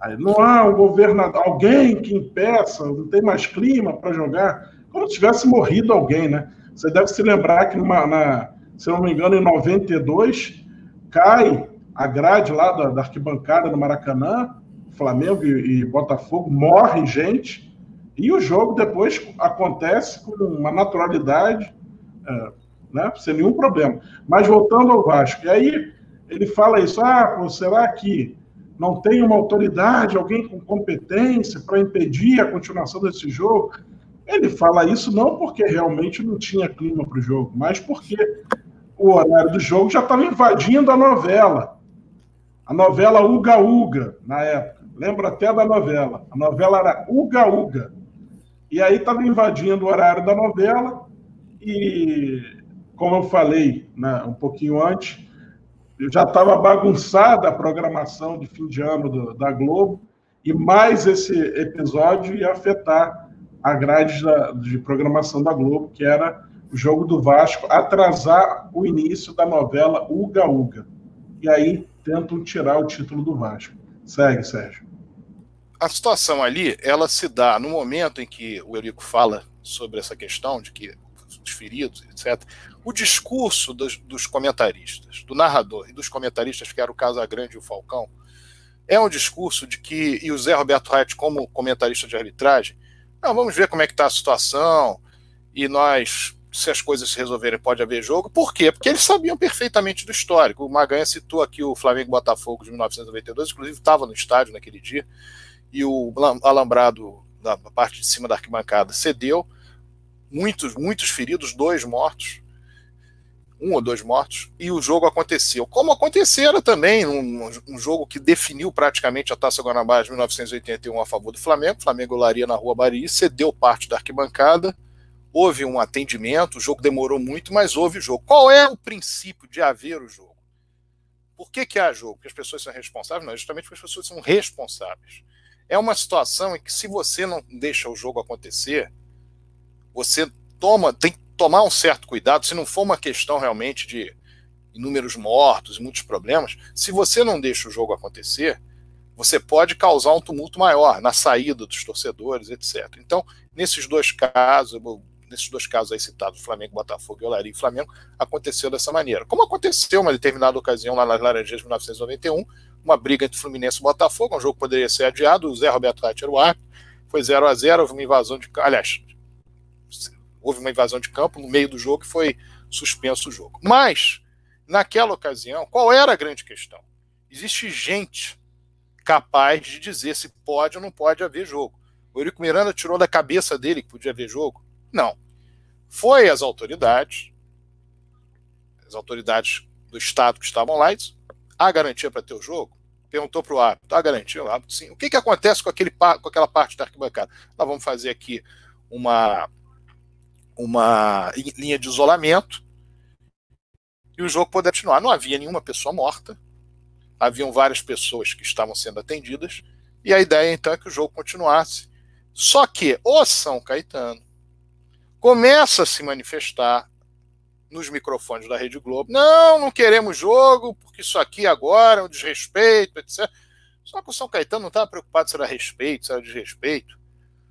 Aí não há um governador, alguém que impeça, não tem mais clima para jogar, como se tivesse morrido alguém, né? Você deve se lembrar que, numa, na, se não me engano, em 92, cai a grade lá da, da arquibancada do Maracanã, Flamengo e, e, Botafogo, morre gente, e o jogo depois acontece com uma naturalidade, é, né, sem nenhum problema. Mas voltando ao Vasco, e aí ele fala isso, ah, pô, será que não tem uma autoridade, alguém com competência para impedir a continuação desse jogo? Ele fala isso não porque realmente não tinha clima para o jogo, mas porque o horário do jogo já estava invadindo a novela. A novela Uga Uga, na época. Lembro até da novela. A novela era Uga Uga. E aí estava invadindo o horário da novela e, como eu falei né, um pouquinho antes, já estava bagunçada a programação de fim de ano do, da Globo e mais esse episódio ia afetar a grade da, de programação da Globo, que era o jogo do Vasco, atrasar o início da novela Uga Uga. E aí tentam tirar o título do Vasco. Segue, Sérgio. A situação ali, ela se dá no momento em que o Eurico fala sobre essa questão de que os feridos, etc. O discurso dos, dos comentaristas, do narrador e dos comentaristas, que era o Casagrande e o Falcão, é um discurso de que, e o Zé Roberto Reit, como comentarista de arbitragem, não, vamos ver como é que está a situação, e nós se as coisas se resolverem, pode haver jogo. Por quê? Porque eles sabiam perfeitamente do histórico. O Maganha citou aqui o Flamengo Botafogo de 1992, inclusive estava no estádio naquele dia, e o alambrado da parte de cima da arquibancada cedeu. Muitos, muitos feridos, dois mortos, um ou dois mortos, e o jogo aconteceu. Como acontecera também, um, um jogo que definiu praticamente a Taça Guanabara de 1981 a favor do Flamengo. O Flamengo laria na Rua Bari, cedeu parte da arquibancada houve um atendimento, o jogo demorou muito, mas houve jogo. Qual é o princípio de haver o jogo? Por que, que há jogo? Porque as pessoas são responsáveis? Não, justamente porque as pessoas são responsáveis. É uma situação em que, se você não deixa o jogo acontecer, você toma, tem que tomar um certo cuidado. Se não for uma questão realmente de inúmeros mortos muitos problemas, se você não deixa o jogo acontecer, você pode causar um tumulto maior na saída dos torcedores, etc. Então, nesses dois casos, nesses dois casos aí citados, Flamengo, Botafogo e Olaria e Flamengo, aconteceu dessa maneira. Como aconteceu uma determinada ocasião lá nas Laranjeiras de 1991, uma briga entre Fluminense e Botafogo, um jogo que poderia ser adiado, o Zé Roberto Reit era o árbitro, foi 0 a 0 houve uma invasão de aliás, houve uma invasão de campo no meio do jogo e foi suspenso o jogo. Mas, naquela ocasião, qual era a grande questão? Existe gente capaz de dizer se pode ou não pode haver jogo. O Eurico Miranda tirou da cabeça dele que podia haver jogo? Não. Foi as autoridades, as autoridades do Estado que estavam lá, há garantia para ter o jogo? Perguntou para o árbitro, há garantia? O árbitro, sim. O que, que acontece com, aquele, com aquela parte da arquibancada? Nós vamos fazer aqui uma, uma linha de isolamento e o jogo poder continuar. Não havia nenhuma pessoa morta, haviam várias pessoas que estavam sendo atendidas, e a ideia então é que o jogo continuasse. Só que o São Caetano começa a se manifestar nos microfones da Rede Globo. Não, não queremos jogo, porque isso aqui agora é um desrespeito, etc. Só que o São Caetano não estava preocupado se era respeito, se era desrespeito.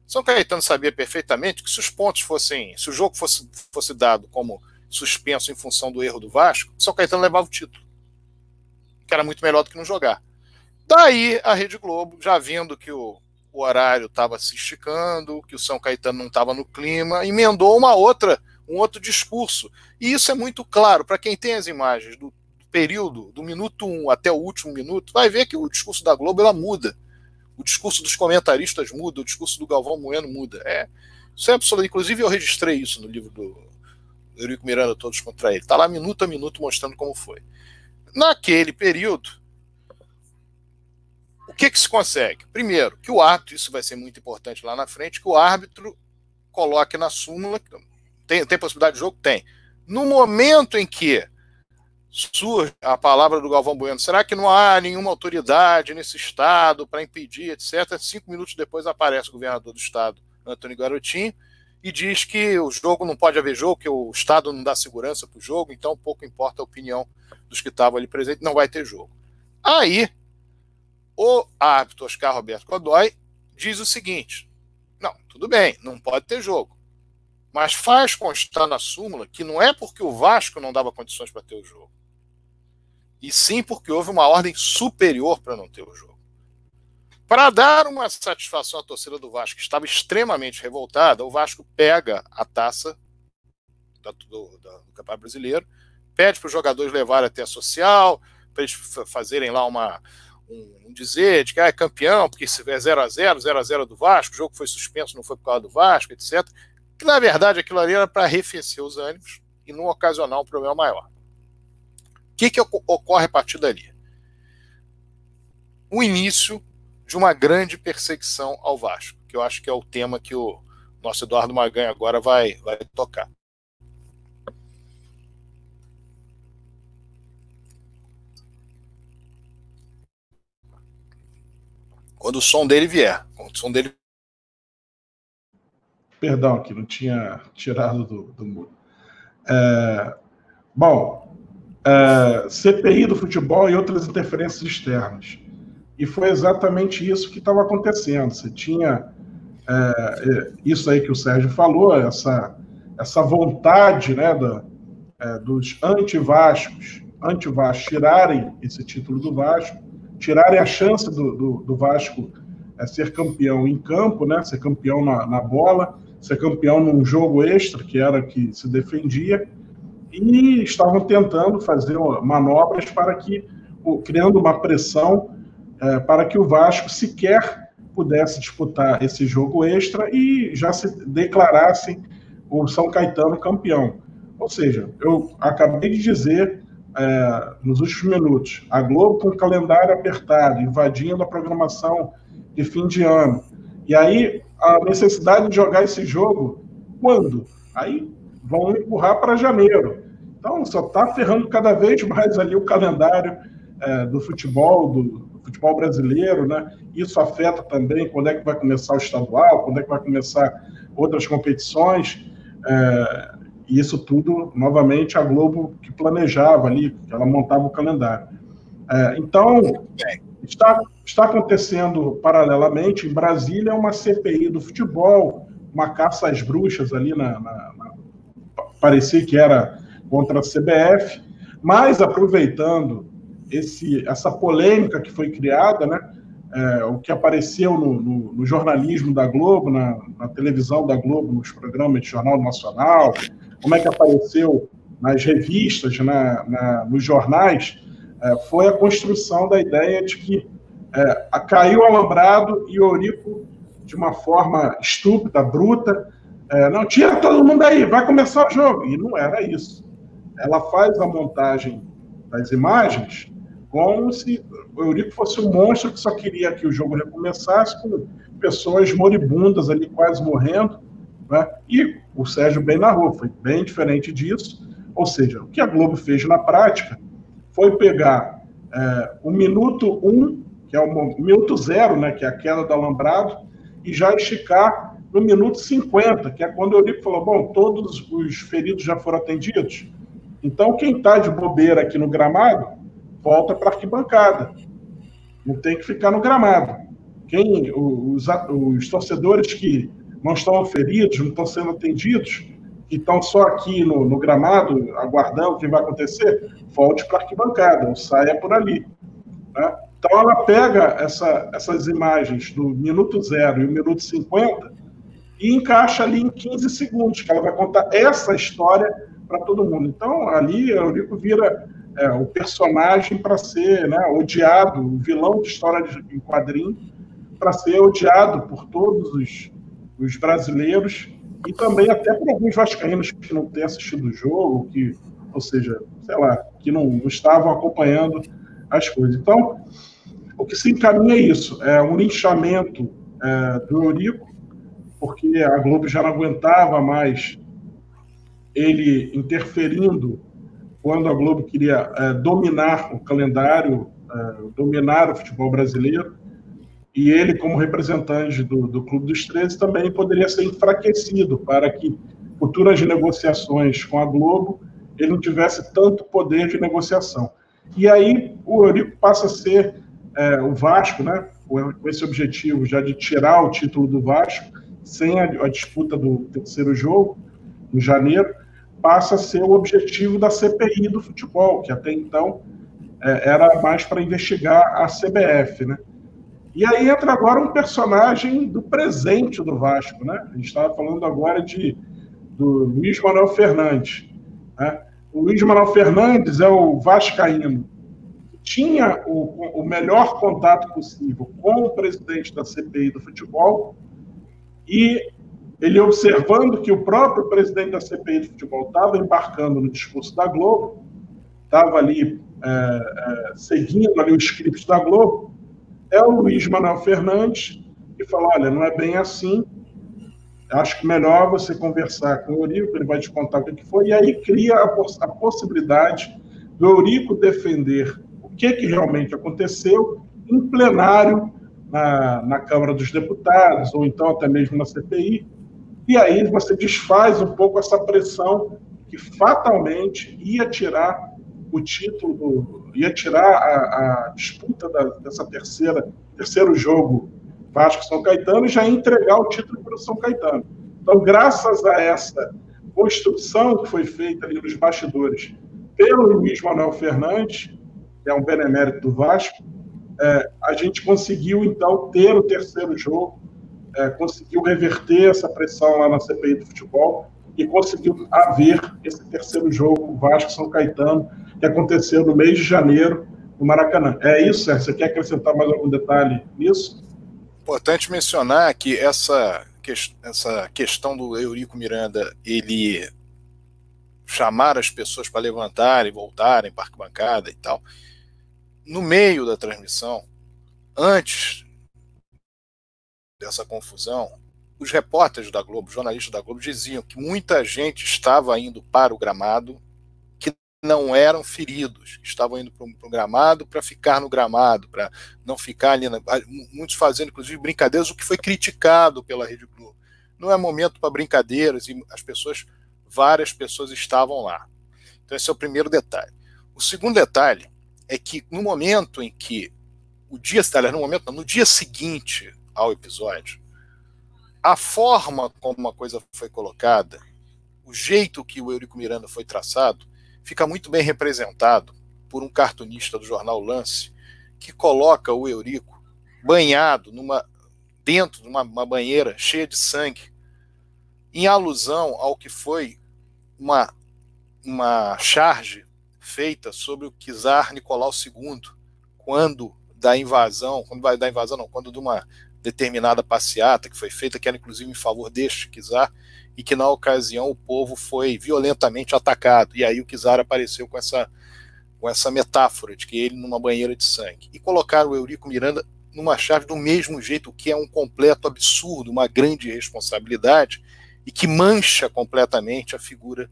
São Caetano sabia perfeitamente que se os pontos fossem, se o jogo fosse, fosse dado como suspenso em função do erro do Vasco, São Caetano levava o título. Que era muito melhor do que não jogar. Daí a Rede Globo, já vendo que o o horário estava se esticando, que o São Caetano não estava no clima, emendou uma outra, um outro discurso. E isso é muito claro para quem tem as imagens do período, do minuto 1 até o último minuto, vai ver que o discurso da Globo ela muda. O discurso dos comentaristas muda, o discurso do Galvão Bueno muda. É, isso é. Inclusive, eu registrei isso no livro do Eurico Miranda, Todos contra ele. Está lá minuto a minuto mostrando como foi. Naquele período, o que, que se consegue? Primeiro, que o árbitro, isso vai ser muito importante lá na frente, que o árbitro coloque na súmula. Tem, tem possibilidade de jogo? Tem. No momento em que surge a palavra do Galvão Bueno, será que não há nenhuma autoridade nesse estado para impedir, etc? Cinco minutos depois aparece o governador do estado, Antônio Garotinho, e diz que o jogo não pode haver jogo, que o Estado não dá segurança para o jogo, então pouco importa a opinião dos que estavam ali presentes, não vai ter jogo. Aí, o árbitro Oscar Roberto Godoy diz o seguinte: não, tudo bem, não pode ter jogo. Mas faz constar na súmula que não é porque o Vasco não dava condições para ter o jogo, e sim porque houve uma ordem superior para não ter o jogo. Para dar uma satisfação à torcida do Vasco, que estava extremamente revoltada, o Vasco pega a taça do, do, Campeonato Brasileiro, pede para os jogadores levarem até a social, para eles fazerem lá uma, um, um dizer de que ah, é campeão, porque se é 0 a 0 0 a 0 do Vasco, o jogo foi suspenso, não foi por causa do Vasco, etc. Que na verdade aquilo ali era para arrefecer os ânimos e não ocasionar um problema maior. O que, que ocorre a partir dali? O início de uma grande perseguição ao Vasco, que eu acho que é o tema que o nosso Eduardo Maganha agora vai, vai tocar. Quando o som dele vier. Quando o som dele. Perdão, que não tinha tirado do, do muro. É, bom, é, CPI do futebol e outras interferências externas. E foi exatamente isso que estava acontecendo. Você tinha é, isso aí que o Sérgio falou, essa, essa vontade né, da, é, dos anti-Vascos, anti-Vascos tirarem esse título do Vasco, tirarem a chance do, do, do Vasco ser campeão em campo, né, ser campeão na, na bola, ser campeão num jogo extra, que era que se defendia, e estavam tentando fazer manobras para que, criando uma pressão é, para que o Vasco sequer pudesse disputar esse jogo extra e já se declarasse o São Caetano campeão. Ou seja, eu acabei de dizer é, nos últimos minutos, a Globo com o calendário apertado, invadindo a programação de fim de ano. E aí a necessidade de jogar esse jogo quando? Aí vão empurrar para janeiro. Então só está ferrando cada vez mais ali o calendário é, do futebol, do, futebol brasileiro, né? Isso afeta também quando é que vai começar o estadual, quando é que vai começar outras competições. É, e isso tudo, novamente, a Globo que planejava ali, ela montava o calendário. É, então, está, está acontecendo paralelamente em Brasília uma CPI do futebol, uma caça às bruxas ali na, na parecia que era contra a CBF, mas aproveitando esse, essa polêmica que foi criada, né? É, o que apareceu no, no, no jornalismo da Globo, na, na, televisão da Globo, nos programas de Jornal Nacional, como é que apareceu nas revistas, na, na nos jornais, é, foi a construção da ideia de que é, caiu o alambrado e Eurico, de uma forma estúpida, bruta, é, não, tira todo mundo aí, vai começar o jogo. E não era isso. Ela faz a montagem das imagens como se o Eurico fosse um monstro que só queria que o jogo recomeçasse com pessoas moribundas ali quase morrendo. Né? E o Sérgio bem narrou, foi bem diferente disso. Ou seja, o que a Globo fez na prática foi pegar é, o minuto 1, um, que é o minuto zero, né, que é a queda do alambrado, e já esticar no minuto 50, que é quando o Eurico falou: bom, todos os feridos já foram atendidos. Então, quem está de bobeira aqui no gramado volta para a arquibancada. Não tem que ficar no gramado. Quem, os, os torcedores que não estão feridos, não estão sendo atendidos, que estão só aqui no, no gramado, aguardando o que vai acontecer, volte para a arquibancada, ou saia por ali. Né? Então ela pega essa, essas imagens do minuto zero e o minuto 50 e encaixa ali em 15 segundos, que ela vai contar essa história para todo mundo. Então ali o Eurico vira é, o personagem para ser né, odiado, o vilão de história de, em quadrinho, para ser odiado por todos os, os, brasileiros e também até por alguns vascaínos que não têm assistido o jogo, que, ou seja, sei lá, que não, não estavam acompanhando as coisas. Então, o que se encaminha é isso, é um linchamento é, do Eurico, porque a Globo já não aguentava mais ele interferindo quando a Globo queria é, dominar o calendário, é, dominar o futebol brasileiro. e ele, como representante do, do Clube dos 13, também poderia ser enfraquecido para que futuras negociações com a Globo ele não tivesse tanto poder de negociação. E aí o Eurico passa a ser é, o Vasco, né, com esse objetivo já de tirar o título do Vasco, sem a, a disputa do terceiro jogo, em janeiro, passa a ser o objetivo da CPI do futebol, que até então é, era mais para investigar a CBF, né? E aí entra agora um personagem do presente do Vasco, né? A gente estava falando agora de do Luiz Manuel Fernandes. Né? O Luiz Manuel Fernandes é o vascaíno tinha o, o melhor contato possível com o presidente da CPI do futebol e ele observando que o próprio presidente da CPI do futebol estava embarcando no discurso da Globo, estava ali é, é, seguindo ali o script da Globo, é o Luiz Manuel Fernandes que fala, olha, não é bem assim, acho que melhor você conversar com o Eurico, ele vai te contar o que foi, e aí cria a, poss a possibilidade do Eurico defender o que, que realmente aconteceu em plenário na, na Câmara dos Deputados, ou então até mesmo na CPI, e aí você desfaz um pouco essa pressão que fatalmente ia tirar o título, ia tirar a, a disputa da, dessa terceira terceiro jogo Vasco São Caetano e já entregar o título para o São Caetano. Então, graças a essa construção que foi feita ali nos bastidores pelo Luiz Manuel Fernandes, que é um benemérito do Vasco, é, a gente conseguiu, então, ter o terceiro jogo é, conseguiu reverter essa pressão lá na CPI do futebol e conseguiu haver esse terceiro jogo, Vasco-São Caetano, que aconteceu no mês de janeiro, no Maracanã. É isso, Sérgio? Você quer acrescentar mais algum detalhe nisso? Importante mencionar que essa, essa questão do Eurico Miranda, ele chamar as pessoas para levantarem, voltarem para a bancada e tal, no meio da transmissão, antes dessa confusão, os repórteres da Globo, jornalistas da Globo, diziam que muita gente estava indo para o gramado que não eram feridos, estavam indo para o gramado para ficar no gramado, para não ficar ali. Na, muitos fazendo, inclusive, brincadeiras, o que foi criticado pela Rede Globo. Não é momento para brincadeiras e as pessoas, várias pessoas estavam lá. Então, esse é o primeiro detalhe. O segundo detalhe é que no momento em que o dia, aliás, no momento, no dia seguinte ao episódio, a forma como uma coisa foi colocada, o jeito que o Eurico Miranda foi traçado, fica muito bem representado por um cartunista do jornal Lance, que coloca o Eurico banhado numa dentro de uma, uma banheira cheia de sangue, em alusão ao que foi uma, uma charge feita sobre o czar Nicolau II, quando da invasão, quando vai da invasão não, quando de uma determinada passeata que foi feita, que era inclusive em favor deste Kizar, e que na ocasião o povo foi violentamente atacado. E aí o Kizar apareceu com essa, com essa metáfora de que ele numa banheira de sangue. E colocaram o Eurico Miranda numa chave do mesmo jeito, o que é um completo absurdo, uma grande responsabilidade, e que mancha completamente a figura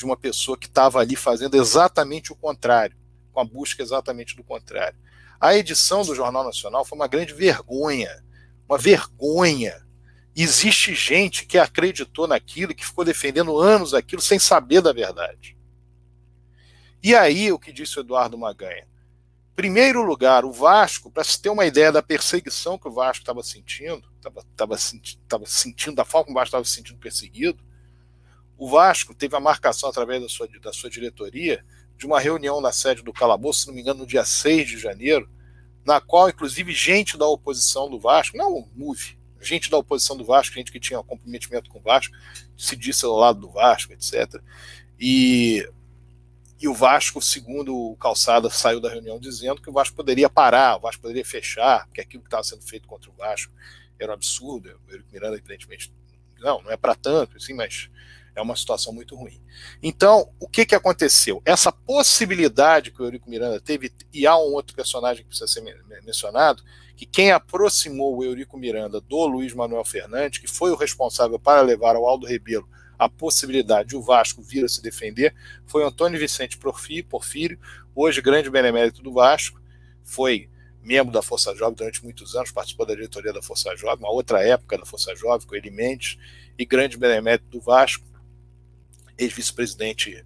de uma pessoa que estava ali fazendo exatamente o contrário, com a busca exatamente do contrário. A edição do Jornal Nacional foi uma grande vergonha uma vergonha. Existe gente que acreditou naquilo, que ficou defendendo anos aquilo sem saber da verdade. E aí o que disse o Eduardo Maganha? Primeiro lugar, o Vasco, para se ter uma ideia da perseguição que o Vasco estava sentindo, estava senti sentindo da forma como o Vasco estava se sentindo perseguido, o Vasco teve a marcação através da sua, da sua diretoria de uma reunião na sede do Calabouço, se não me engano, no dia 6 de janeiro, na qual, inclusive, gente da oposição do Vasco, não o MUVE, gente da oposição do Vasco, gente que tinha comprometimento com o Vasco, se disse ao lado do Vasco, etc. E, e o Vasco, segundo o Calçada, saiu da reunião dizendo que o Vasco poderia parar, o Vasco poderia fechar, porque aquilo que estava sendo feito contra o Vasco era um absurdo. O Eurico Miranda, evidentemente, não, não é para tanto, assim, mas é uma situação muito ruim. Então, o que, que aconteceu? Essa possibilidade que o Eurico Miranda teve, e há um outro personagem que precisa ser mencionado, que quem aproximou o Eurico Miranda do Luiz Manuel Fernandes, que foi o responsável para levar ao Aldo Rebelo a possibilidade de o Vasco vir a se defender, foi Antônio Vicente Porfírio, hoje grande benemérito do Vasco, foi membro da Força Jovem durante muitos anos, participou da diretoria da Força Jovem, uma outra época da Força Jovem, com ele Mendes, e grande benemérito do Vasco, ex-vice-presidente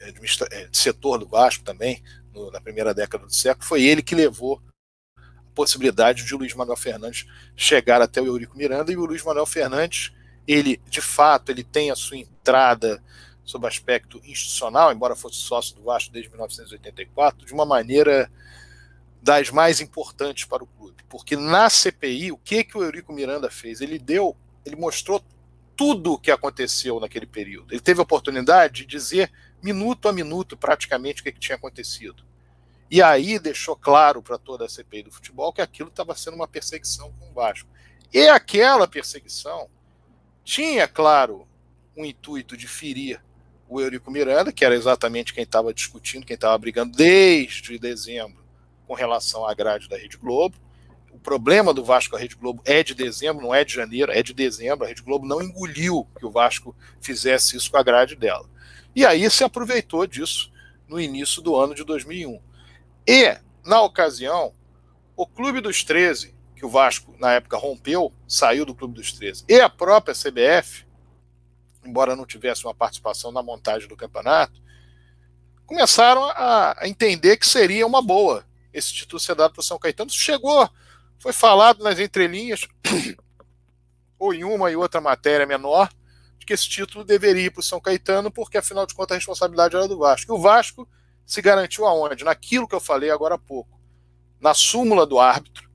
eh, eh, de, setor do Vasco também, no, na primeira década do século, foi ele que levou a possibilidade de o Luiz Manuel Fernandes chegar até o Eurico Miranda, e o Luiz Manuel Fernandes, ele, de fato, ele tem a sua entrada sob aspecto institucional, embora fosse sócio do Vasco desde 1984, de uma maneira das mais importantes para o clube. Porque na CPI, o que, que o Eurico Miranda fez? Ele deu, ele mostrou tudo o que aconteceu naquele período. Ele teve a oportunidade de dizer minuto a minuto praticamente o que, tinha acontecido. E aí deixou claro para toda a CPI do futebol que aquilo estava sendo uma perseguição com o Vasco. E aquela perseguição tinha, claro, um intuito de ferir o Eurico Miranda, que era exatamente quem estava discutindo, quem estava brigando desde dezembro com relação à grade da Rede Globo. O problema do Vasco a Rede Globo é de dezembro, não é de janeiro, é de dezembro. A Rede Globo não engoliu que o Vasco fizesse isso com a grade dela. E aí se aproveitou disso no início do ano de 2001. E, na ocasião, o Clube dos 13, que o Vasco na época rompeu, saiu do Clube dos 13, e a própria CBF, embora não tivesse uma participação na montagem do campeonato, começaram a, entender que seria uma boa esse título ser dado para o São Caetano. Isso chegou, foi falado nas entrelinhas, ou em uma e outra matéria menor, de que esse título deveria ir para o São Caetano, porque afinal de contas a responsabilidade era do Vasco. E o Vasco se garantiu aonde? Naquilo que eu falei agora há pouco. Na súmula do árbitro,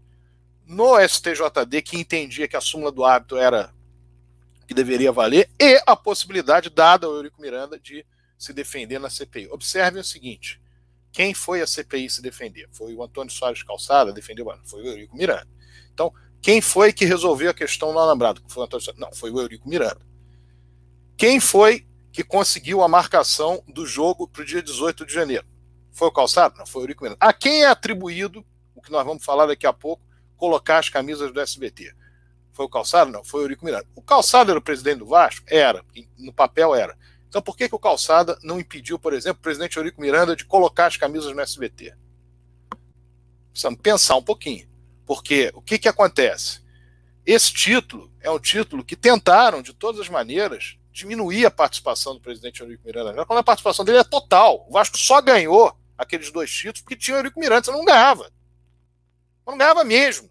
no STJD, que entendia que a súmula do árbitro era que deveria valer, e a possibilidade dada ao Eurico Miranda de se defender na CPI. Observem o seguinte: quem foi a CPI se defender? Foi o Antônio Soares Calçada, defendeu, foi o Eurico Miranda. Então, quem foi que resolveu a questão no alambrado? Foi o Antônio Soares? Não, foi o Eurico Miranda. Quem foi que conseguiu a marcação do jogo para o dia 18 de janeiro? Foi o Calçado? Não, foi o Eurico Miranda. A quem é atribuído, o que nós vamos falar daqui a pouco, colocar as camisas do SBT? Foi o Calçado? Não, foi o Eurico Miranda. O Calçado era o presidente do Vasco? Era, no papel era. Então, por que, que o Calçada não impediu, por exemplo, o presidente Eurico Miranda de colocar as camisas no SBT? Precisamos pensar um pouquinho. Porque o que, que acontece? Esse título é um título que tentaram, de todas as maneiras, diminuir a participação do presidente Eurico Miranda. Quando a participação dele é total. O Vasco só ganhou aqueles dois títulos porque tinha o Eurico Miranda, você não ganhava. Não ganhava mesmo.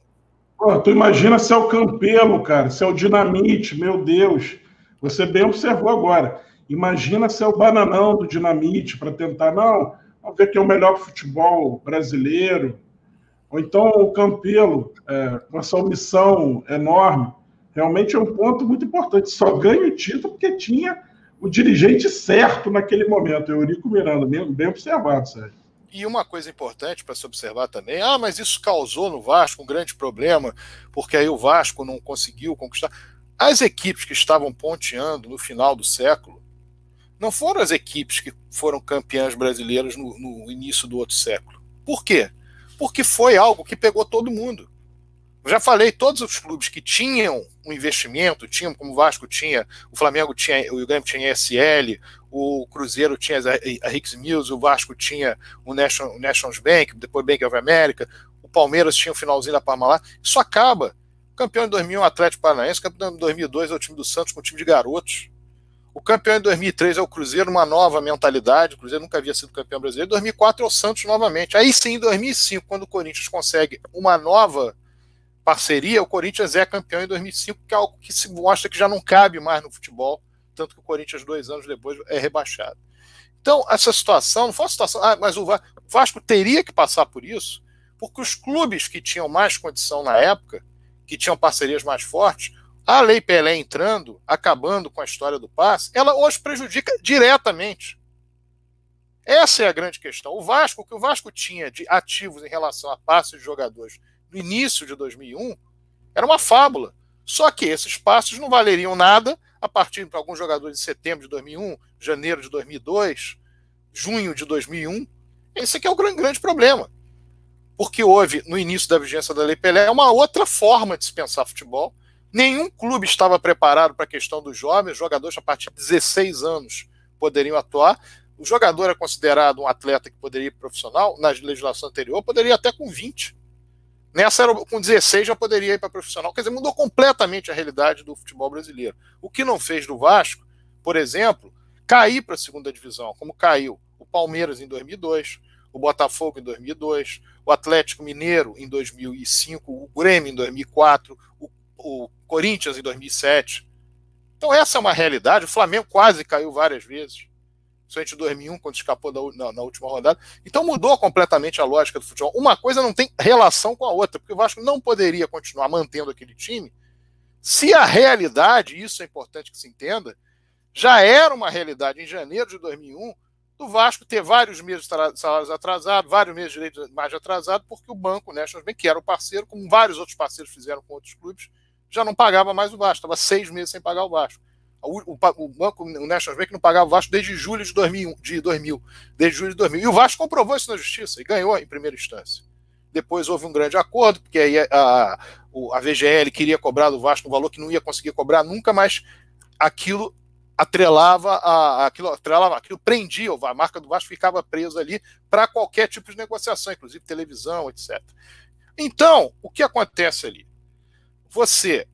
Pô, tu imagina se é o Campelo, cara, se é o Dinamite, meu Deus. Você bem observou agora. Imagina ser o bananão do dinamite para tentar, não, vamos ver quem é o melhor futebol brasileiro. Ou então o Campelo, é, com essa omissão enorme. Realmente é um ponto muito importante. Só ganha o título porque tinha o dirigente certo naquele momento, Eurico Miranda, bem, bem observado, Sérgio. E uma coisa importante para se observar também, ah, mas isso causou no Vasco um grande problema, porque aí o Vasco não conseguiu conquistar. As equipes que estavam ponteando no final do século não foram as equipes que foram campeãs brasileiras no, no início do outro século. Por quê? Porque foi algo que pegou todo mundo. Eu já falei, todos os clubes que tinham um investimento, tinham, como o Vasco tinha, o Flamengo tinha, o Grêmio tinha ESL, o Cruzeiro tinha a Hicks Mills, o Vasco tinha o National, o Bank, depois Bank of America, o Palmeiras tinha o finalzinho da Parmalat. Isso acaba. Campeão em 2001 o Atlético Paranaense, campeão em 2002 é o time do Santos com o time de garotos. O campeão em 2003 é o Cruzeiro, uma nova mentalidade. O Cruzeiro nunca havia sido campeão brasileiro. Em 2004 é o Santos novamente. Aí sim, em 2005, quando o Corinthians consegue uma nova parceria, o Corinthians é campeão em 2005, que é algo que se mostra que já não cabe mais no futebol, tanto que o Corinthians, dois anos depois, é rebaixado. Então, essa situação não foi uma situação. Ah, mas o Vasco teria que passar por isso, porque os clubes que tinham mais condição na época, que tinham parcerias mais fortes, a Lei Pelé entrando, acabando com a história do passe, ela hoje prejudica diretamente. Essa é a grande questão. O Vasco, o que o Vasco tinha de ativos em relação a passes de jogadores no início de 2001, era uma fábula. Só que esses passos não valeriam nada a partir de alguns jogadores de setembro de 2001, janeiro de 2002, junho de 2001. Esse aqui é o grande, grande problema. Porque houve, no início da vigência da Lei Pelé, uma outra forma de se pensar futebol, Nenhum clube estava preparado para a questão dos jovens, jogadores a partir de 16 anos poderiam atuar. O jogador é considerado um atleta que poderia ir profissional, na legislação anterior, poderia até com 20. Nessa, era, com 16, já poderia ir para profissional. Quer dizer, mudou completamente a realidade do futebol brasileiro. O que não fez do Vasco, por exemplo, cair para a segunda divisão, como caiu o Palmeiras em 2002, o Botafogo em 2002, o Atlético Mineiro em 2005, o Grêmio em 2004, o, o Corinthians em 2007. Então, essa é uma realidade. O Flamengo quase caiu várias vezes principalmente em 2001, quando escapou da, na, na, última rodada. Então mudou completamente a lógica do futebol. Uma coisa não tem relação com a outra, porque o Vasco não poderia continuar mantendo aquele time se a realidade, isso é importante que se entenda, já era uma realidade em janeiro de 2001 do Vasco ter vários meses de salários atrasados, vários meses de direitos mais atrasados, porque o banco, National Bank, que era o parceiro, como vários outros parceiros fizeram com outros clubes, já não pagava mais o Vasco, estava seis meses sem pagar o Vasco. O, o, banco, o National Bank não pagava o Vasco desde julho de 2000, de 2000, desde julho de 2000. E o Vasco comprovou isso na justiça e ganhou em primeira instância. Depois houve um grande acordo, porque aí a, a, a VGL queria cobrar do Vasco um valor que não ia conseguir cobrar nunca, mas aquilo atrelava a, aquilo atrelava, aquilo prendia a marca do Vasco ficava presa ali para qualquer tipo de negociação, inclusive televisão, etc. Então, o que acontece ali? Você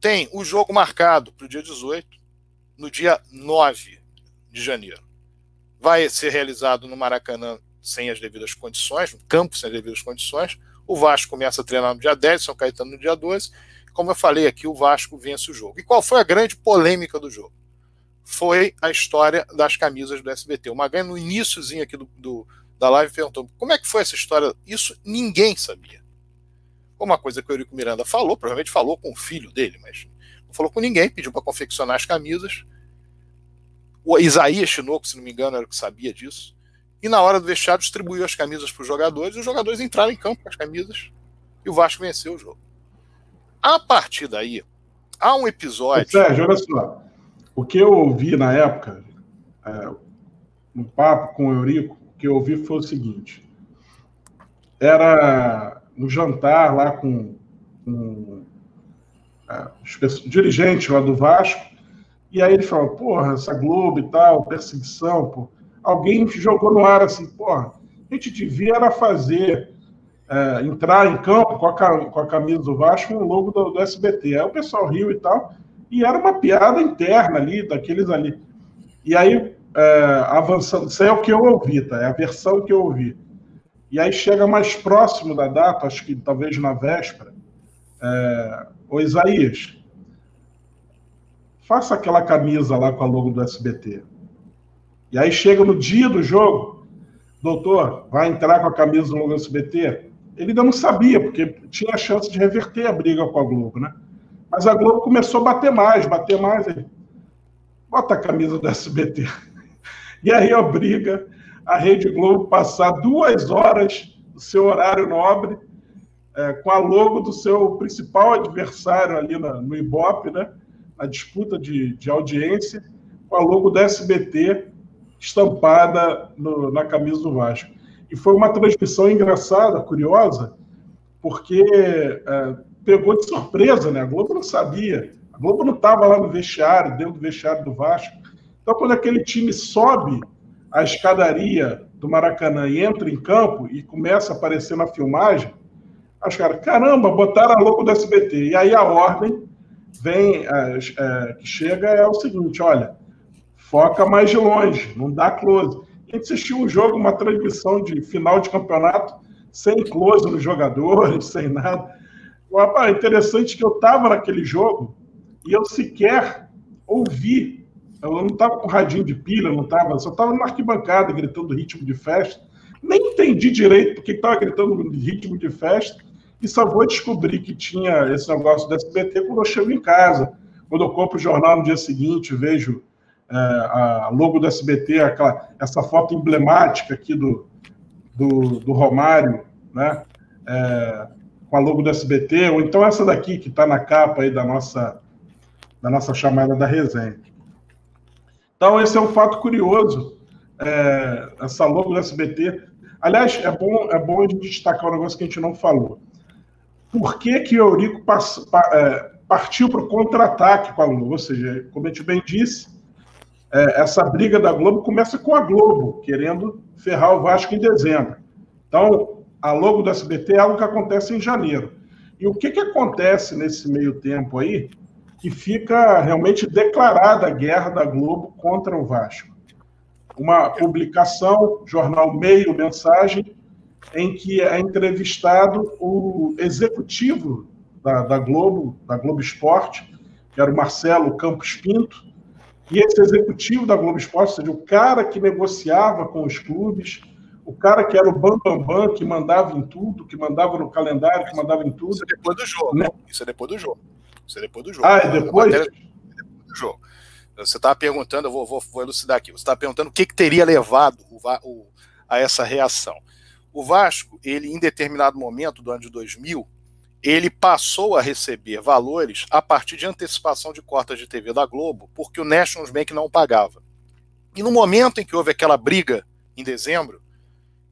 tem o jogo marcado para o dia 18, no dia 9 de janeiro. Vai ser realizado no Maracanã sem as devidas condições, no campo sem as devidas condições. O Vasco começa a treinar no dia 10, São Caetano no dia 12. Como eu falei aqui, o Vasco vence o jogo. E qual foi a grande polêmica do jogo? Foi a história das camisas do SBT. O Magalhães, no iníciozinho aqui do, do, da live, perguntou como é que foi essa história. Isso ninguém sabia. Uma coisa que o Eurico Miranda falou, provavelmente falou com o filho dele, mas não falou com ninguém, pediu para confeccionar as camisas. O Isaías Chinoco, se não me engano, era o que sabia disso. E na hora do vestiário distribuiu as camisas para os jogadores, e os jogadores entraram em campo com as camisas e o Vasco venceu o jogo. A partir daí, há um episódio. Sérgio, olha só. O que eu ouvi na época, é, no papo com o Eurico, o que eu ouvi foi o seguinte: era um jantar lá com, com é, os dirigentes lá do Vasco, e aí ele falou, porra, essa Globo e tal, perseguição, pô. Alguém jogou no ar assim, porra, a gente devia era fazer, é, entrar em campo com a, com a camisa do Vasco com o logo do, do, SBT. Aí o pessoal riu e tal, e era uma piada interna ali, daqueles ali. E aí, é, avançando, isso é o que eu ouvi, tá? É a versão que eu ouvi. E aí chega mais próximo da data, acho que talvez na véspera, é, o Isaías, faça aquela camisa lá com a logo do SBT. E aí chega no dia do jogo, doutor, vai entrar com a camisa do logo do SBT? Ele ainda não sabia, porque tinha a chance de reverter a briga com a Globo, né? Mas a Globo começou a bater mais, bater mais. Aí, Bota a camisa do SBT. E aí a briga, a Rede Globo passar duas horas do seu horário nobre é, com a logo do seu principal adversário ali no, no Ibope, né? a disputa de, de audiência com a logo da SBT estampada no, na camisa do Vasco. E foi uma transmissão engraçada, curiosa, porque é, pegou de surpresa, né? A Globo não sabia. A Globo não estava lá no vestiário, dentro do vestiário do Vasco. Então, quando aquele time sobe a escadaria do Maracanã e entra em campo e começa a aparecer na filmagem, os caras, caramba, botaram a logo do SBT. E aí a ordem vem, é, é, que chega é o seguinte: olha, foca mais de longe, não dá close. A gente assistiu um jogo, uma transmissão de final de campeonato, sem close nos jogadores, sem nada. Rapaz, interessante que eu estava naquele jogo e eu sequer ouvi. Eu não estava com radinho de pilha, não estava, só estava na arquibancada gritando ritmo de festa. Nem entendi direito porque estava gritando ritmo de festa e só vou descobrir que tinha esse negócio do SBT quando eu chego em casa. Quando eu compro o jornal no dia seguinte, vejo é, a logo do SBT, aquela, essa foto emblemática aqui do, do, do Romário, né? É, com a logo do SBT, ou então essa daqui que está na capa aí da nossa, da nossa chamada da resenha. Então, esse é um fato curioso, é, essa logo do SBT. Aliás, é bom, é bom a gente destacar um negócio que a gente não falou por que, que o Eurico pass, pa, é, partiu para o contra-ataque com a Globo. Ou seja, como a gente bem disse, é, essa briga da Globo começa com a Globo, querendo ferrar o Vasco em dezembro. Então, a logo do SBT é algo que acontece em janeiro. E o que, que acontece nesse meio tempo aí que fica realmente declarada a guerra da Globo contra o Vasco? Uma publicação, jornal Meio Mensagem, em que é entrevistado o executivo da, da Globo, da Globo Esporte, que era o Marcelo Campos Pinto, e esse executivo da Globo Esporte, ou seja, o cara que negociava com os clubes, o cara que era o bambambam, bam, bam, que mandava em tudo, que mandava no calendário, que mandava em tudo. Isso é depois do jogo. Né? Isso é depois do jogo. Isso é depois do jogo. Ah, é depois? É depois do jogo. Você estava perguntando, eu vou, vou, vou, elucidar aqui. Você estava perguntando o que, que teria levado o, o, a essa reação. O Vasco, ele em determinado momento do ano de 2000, ele passou a receber valores a partir de antecipação de cotas de TV da Globo, porque o National Bank não pagava. E no momento em que houve aquela briga, em dezembro,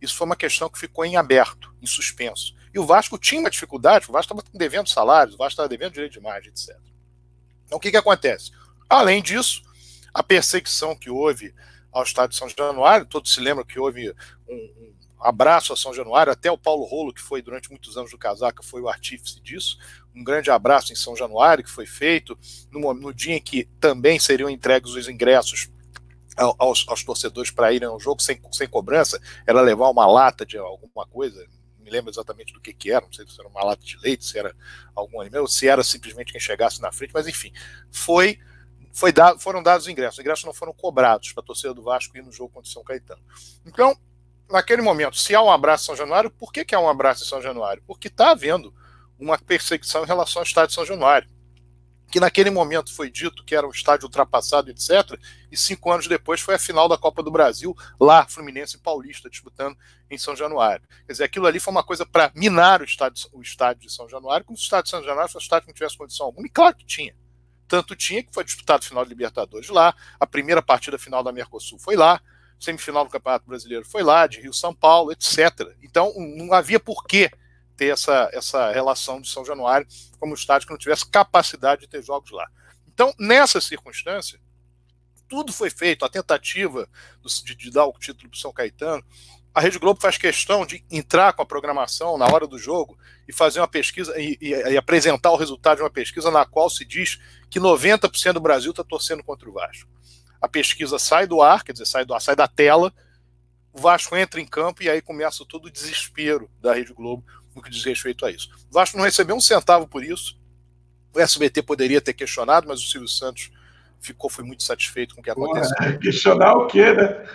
isso foi uma questão que ficou em aberto, em suspenso. E o Vasco tinha uma dificuldade, o Vasco estava devendo salários, o Vasco estava devendo direito de imagem, etc. Então o que, que acontece? Além disso, a perseguição que houve ao Estádio de São Januário, todos se lembram que houve um, um abraço a São Januário, até o Paulo Rolo, que foi durante muitos anos do Casaca, foi o artífice disso. Um grande abraço em São Januário, que foi feito no, no dia em que também seriam entregues os ingressos aos, aos torcedores para irem ao jogo sem, sem cobrança, era levar uma lata de alguma coisa, me lembro exatamente do que, que era, não sei se era uma lata de leite, se era algum animal, se era simplesmente quem chegasse na frente, mas enfim, foi, foi foram dados os ingressos. Os ingressos não foram cobrados para a torcida do Vasco ir no jogo contra o São Caetano. Então, naquele momento, se há um abraço em São Januário, por que, que há um abraço em São Januário? Porque está havendo uma perseguição em relação ao estádio de São Januário. Que naquele momento foi dito que era um estádio ultrapassado, etc. E cinco anos depois foi a final da Copa do Brasil, lá, Fluminense e Paulista, disputando em São Januário. Quer dizer, aquilo ali foi uma coisa para minar o estádio, o estádio de São Januário, como se o estádio de São Januário fosse um estádio que não tivesse condição alguma. E claro que tinha. Tanto tinha que foi disputado o final de Libertadores lá, a primeira partida final da Mercosul foi lá, semifinal do Campeonato Brasileiro foi lá, de Rio São Paulo, etc. Então não havia porquê ter essa, essa relação de São Januário como estádio que não tivesse capacidade de ter jogos lá. Então, nessa circunstância, tudo foi feito, a tentativa de, de dar o título para São Caetano. A Rede Globo faz questão de entrar com a programação na hora do jogo e fazer uma pesquisa e, e, e apresentar o resultado de uma pesquisa na qual se diz que 90% do Brasil está torcendo contra o Vasco a pesquisa sai do ar, quer dizer, sai, do ar, sai da tela, o Vasco entra em campo e aí começa todo o desespero da Rede Globo no que diz respeito a isso. O Vasco não recebeu um centavo por isso. O SBT poderia ter questionado, mas o Silvio Santos ficou, foi muito satisfeito com o que aconteceu. Porra, questionar o quê, né?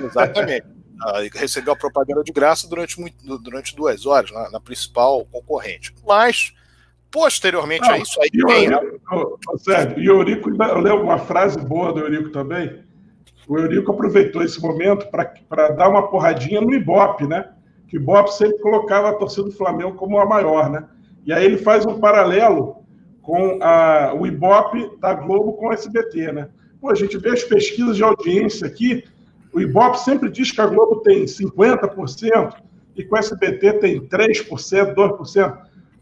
Exatamente. Ah, recebeu a propaganda de graça durante, muito, durante duas horas na, na principal concorrente. Mas Posteriormente Não, a isso, aí tem. Sérgio, e o Eurico, eu lembro uma frase boa do Eurico também. O Eurico aproveitou esse momento para dar uma porradinha no Ibope, né? Que Ibope sempre colocava a torcida do Flamengo como a maior, né? E aí ele faz um paralelo com a, o Ibope da Globo com o SBT, né? Pô, a gente vê as pesquisas de audiência aqui, o Ibope sempre diz que a Globo tem 50% e com o SBT tem 3%, 2%.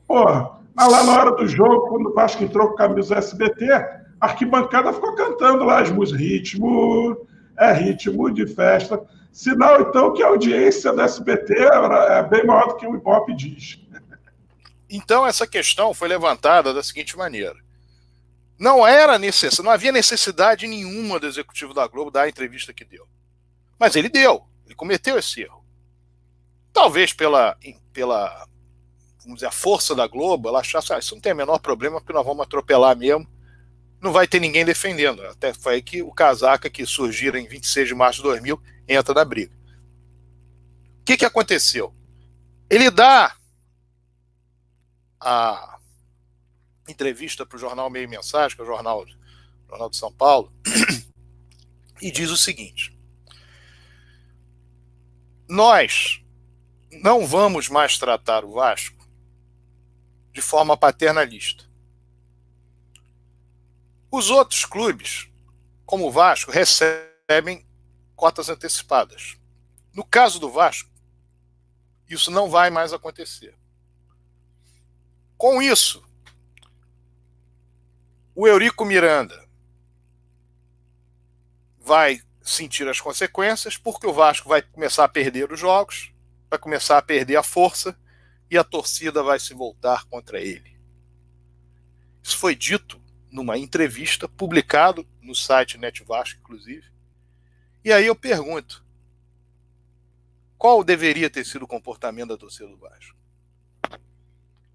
Porra, mas lá na hora do jogo, quando o Vasco entrou com camisa SBT, a arquibancada ficou cantando lá as músicas. Ritmo, é ritmo de festa. Sinal, então, que a audiência da SBT é bem maior do que o Ibope diz. Então, essa questão foi levantada da seguinte maneira. Não era necessário, não havia necessidade nenhuma do executivo da Globo dar a entrevista que deu. Mas ele deu, ele cometeu esse erro. Talvez pela, pela vamos dizer, a força da Globo, ela achasse, ah, isso não tem o menor problema, porque nós vamos atropelar mesmo, não vai ter ninguém defendendo. Até foi aí que o casaca, que surgiram em 26 de março de 2000, entra na briga. O que, que aconteceu? Ele dá a entrevista para o jornal Meio Mensagem, que é o jornal, jornal de São Paulo, e diz o seguinte: Nós não vamos mais tratar o Vasco de forma paternalista. Os outros clubes, como o Vasco, recebem cotas antecipadas. No caso do Vasco, isso não vai mais acontecer. Com isso, o Eurico Miranda vai sentir as consequências, porque o Vasco vai começar a perder os jogos vai começar a perder a força e a torcida vai se voltar contra ele. Isso foi dito numa entrevista publicado no site Net Vasco, inclusive. E aí eu pergunto: qual deveria ter sido o comportamento da torcida do Vasco?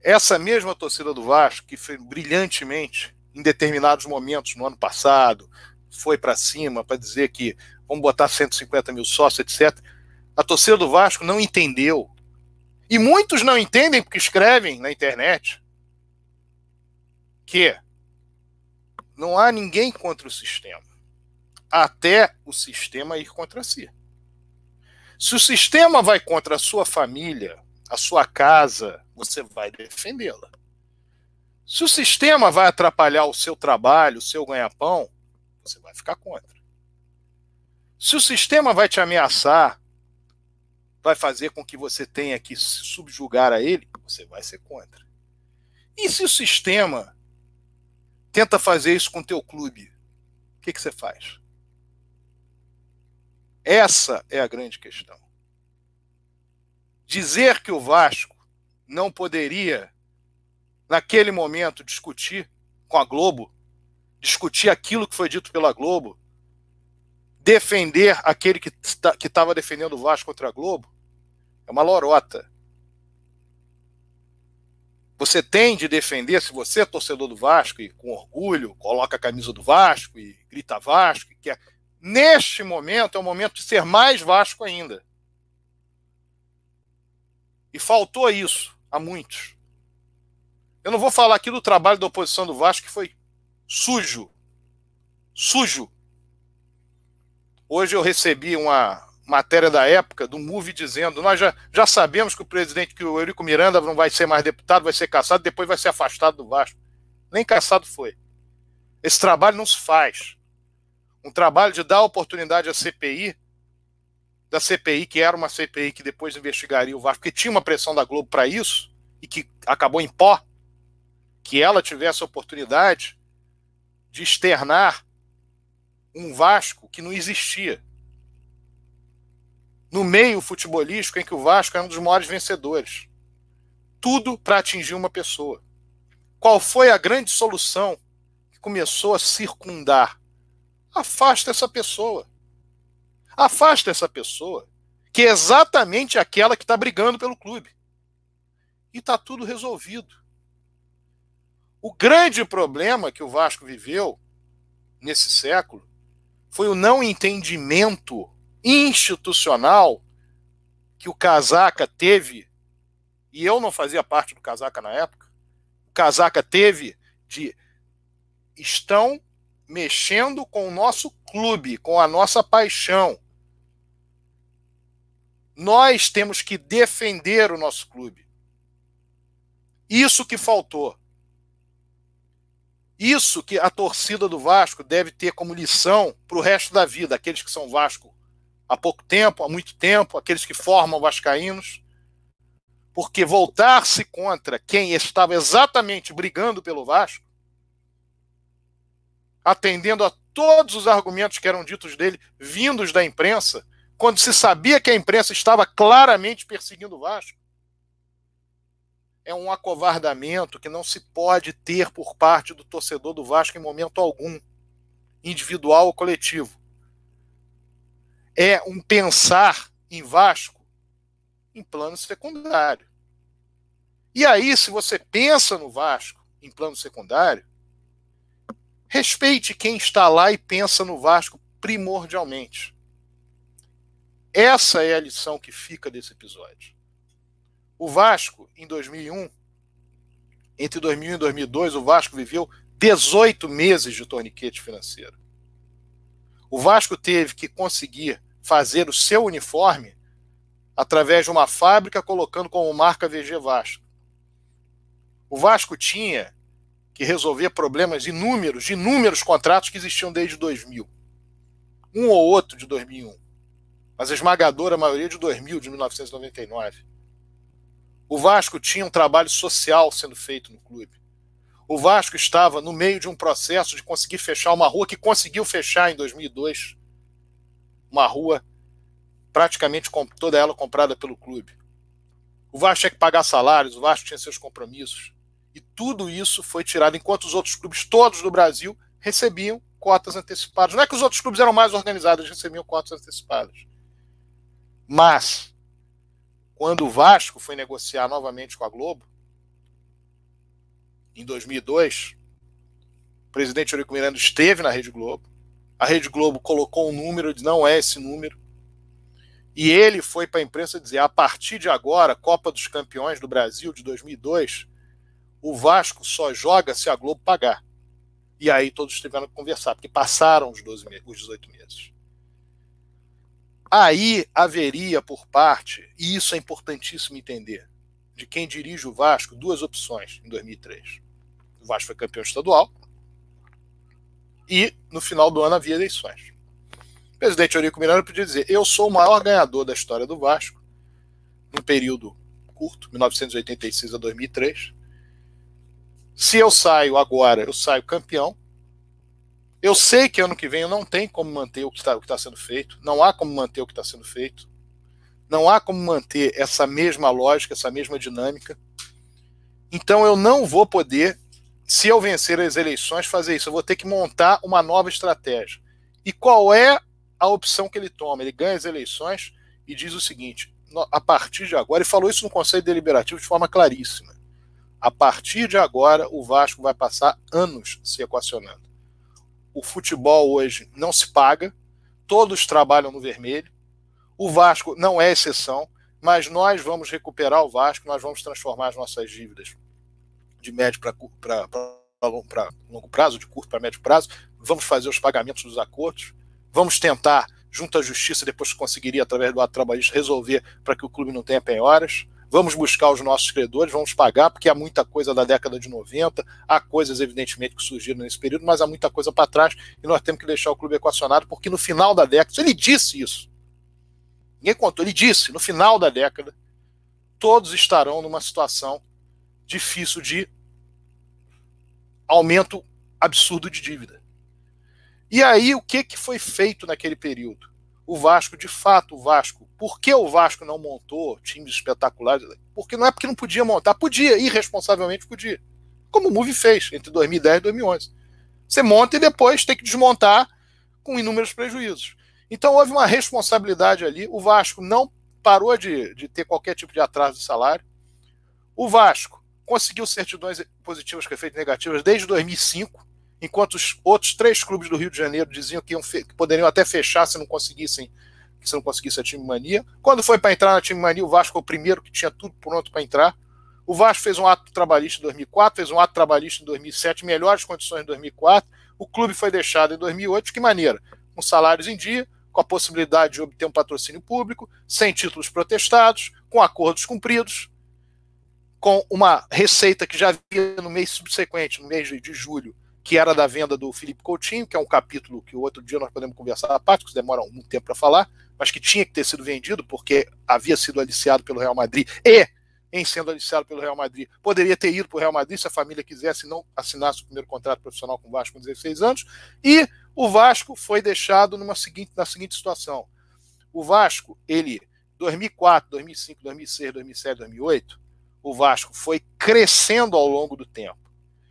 Essa mesma torcida do Vasco, que foi brilhantemente, em determinados momentos no ano passado, foi para cima para dizer que vamos botar 150 mil sócios, etc. A torcida do Vasco não entendeu. E muitos não entendem porque escrevem na internet que não há ninguém contra o sistema, até o sistema ir contra si. Se o sistema vai contra a sua família, a sua casa, você vai defendê-la. Se o sistema vai atrapalhar o seu trabalho, o seu ganha-pão, você vai ficar contra. Se o sistema vai te ameaçar, vai fazer com que você tenha que se subjugar a ele, você vai ser contra. E se o sistema tenta fazer isso com o teu clube, o que, que você faz? Essa é a grande questão. Dizer que o Vasco não poderia, naquele momento, discutir com a Globo, discutir aquilo que foi dito pela Globo, defender aquele que estava defendendo o Vasco contra a Globo, é uma lorota. Você tem de defender, se você é torcedor do Vasco e com orgulho coloca a camisa do Vasco e grita Vasco, e quer. Neste momento é o momento de ser mais Vasco ainda. E faltou isso a muitos. Eu não vou falar aqui do trabalho da oposição do Vasco, que foi sujo. Sujo. Hoje eu recebi uma, matéria da época do MUVI dizendo: nós já, já sabemos que o presidente, que o Eurico Miranda não vai ser mais deputado, vai ser caçado, depois vai ser afastado do Vasco. Nem caçado foi. Esse trabalho não se faz. Um trabalho de dar oportunidade à CPI, da CPI, que era uma CPI que depois investigaria o Vasco, porque tinha uma pressão da Globo para isso, e que acabou em pó, que ela tivesse a oportunidade de externar um Vasco que não existia no meio futebolístico em que o Vasco é um dos maiores vencedores. Tudo para atingir uma pessoa. Qual foi a grande solução que começou a circundar? Afasta essa pessoa. Afasta essa pessoa, que é exatamente aquela que está brigando pelo clube. E está tudo resolvido. O grande problema que o Vasco viveu nesse século foi o não entendimento institucional que o Casaca teve, e eu não fazia parte do Casaca na época, o Casaca teve de estão mexendo com o nosso clube, com a nossa paixão. Nós temos que defender o nosso clube. Isso que faltou. Isso que a torcida do Vasco deve ter como lição para o resto da vida, aqueles que são Vasco há pouco tempo, há muito tempo, aqueles que formam vascaínos, porque voltar-se contra quem estava exatamente brigando pelo Vasco, atendendo a todos os argumentos que eram ditos dele, vindos da imprensa, quando se sabia que a imprensa estava claramente perseguindo o Vasco, é um acovardamento que não se pode ter por parte do torcedor do Vasco em momento algum, individual ou coletivo é um pensar em Vasco em plano secundário. E aí, se você pensa no Vasco em plano secundário, respeite quem está lá e pensa no Vasco primordialmente. Essa é a lição que fica desse episódio. O Vasco, em 2001, entre 2001 e 2002, o Vasco viveu 18 meses de torniquete financeiro. O Vasco teve que conseguir fazer o seu uniforme através de uma fábrica colocando como marca VG Vasco. O Vasco tinha que resolver problemas inúmeros, de inúmeros contratos que existiam desde 2000. Um ou outro de 2001. Mas a esmagadora maioria de 2000, de 1999. O Vasco tinha um trabalho social sendo feito no clube. O Vasco estava no meio de um processo de conseguir fechar uma rua que conseguiu fechar em 2002. Uma rua praticamente toda ela comprada pelo clube. O Vasco tinha que pagar salários, o Vasco tinha seus compromissos. E tudo isso foi tirado enquanto os outros clubes, todos do Brasil, recebiam cotas antecipadas. Não é que os outros clubes eram mais organizados, recebiam cotas antecipadas. Mas, quando o Vasco foi negociar novamente com a Globo, em 2002, o presidente Eurico Miranda esteve na Rede Globo. A Rede Globo colocou um número, não é esse número. E ele foi para a imprensa dizer: a partir de agora, Copa dos Campeões do Brasil de 2002, o Vasco só joga se a Globo pagar. E aí todos tiveram que conversar, porque passaram os, 12 meses, os 18 meses. Aí haveria por parte, e isso é importantíssimo entender, de quem dirige o Vasco, duas opções em 2003. O Vasco foi campeão estadual e no final do ano havia eleições presidente Eurico Miranda podia dizer: eu sou o maior ganhador da história do Vasco, num período curto, 1986 a 2003. Se eu saio agora, eu saio campeão. Eu sei que ano que vem eu não tem como manter o que está tá sendo feito, não há como manter o que está sendo feito, não há como manter essa mesma lógica, essa mesma dinâmica. Então eu não vou poder, se eu vencer as eleições, fazer isso. Eu vou ter que montar uma nova estratégia. E qual é a opção que ele toma. Ele ganha as eleições e diz o seguinte: a partir de agora, ele falou isso no Conselho Deliberativo de forma claríssima. A partir de agora, o Vasco vai passar anos se equacionando. O futebol hoje não se paga, todos trabalham no vermelho. O Vasco não é exceção, mas nós vamos recuperar o Vasco, nós vamos transformar as nossas dívidas de médio para longo prazo, de curto para médio prazo, vamos fazer os pagamentos dos acordos Vamos tentar, junto à justiça, depois que conseguiria, através do ato trabalhista, resolver para que o clube não tenha penhoras. Vamos buscar os nossos credores, vamos pagar, porque há muita coisa da década de 90, há coisas, evidentemente, que surgiram nesse período, mas há muita coisa para trás e nós temos que deixar o clube equacionado, porque no final da década, ele disse isso. Ninguém contou, ele disse, no final da década, todos estarão numa situação difícil de aumento absurdo de dívida. E aí, o que, que foi feito naquele período? O Vasco, de fato, o Vasco. Por que o Vasco não montou times espetaculares? Porque não é porque não podia montar, podia, irresponsavelmente podia. Como o Move fez entre 2010 e 2011. Você monta e depois tem que desmontar com inúmeros prejuízos. Então houve uma responsabilidade ali. O Vasco não parou de, de ter qualquer tipo de atraso de salário. O Vasco conseguiu certidões positivas com efeitos negativos desde 2005 enquanto os outros três clubes do Rio de Janeiro diziam que, que poderiam até fechar se não conseguissem se não conseguisse a time mania. Quando foi para entrar na time mania, o Vasco foi o primeiro que tinha tudo pronto para entrar. O Vasco fez um ato trabalhista em 2004, fez um ato trabalhista em 2007, melhores condições em 2004. O clube foi deixado em 2008, de que maneira? Com salários em dia, com a possibilidade de obter um patrocínio público, sem títulos protestados, com acordos cumpridos, com uma receita que já havia no mês subsequente, no mês de julho, que era da venda do Felipe Coutinho, que é um capítulo que outro dia nós podemos conversar à parte, que demora um tempo para falar, mas que tinha que ter sido vendido porque havia sido aliciado pelo Real Madrid e, em sendo aliciado pelo Real Madrid, poderia ter ido para o Real Madrid se a família quisesse não assinasse o primeiro contrato profissional com o Vasco com 16 anos. E o Vasco foi deixado numa seguinte, na seguinte situação. O Vasco, ele, 2004, 2005, 2006, 2007, 2008, o Vasco foi crescendo ao longo do tempo.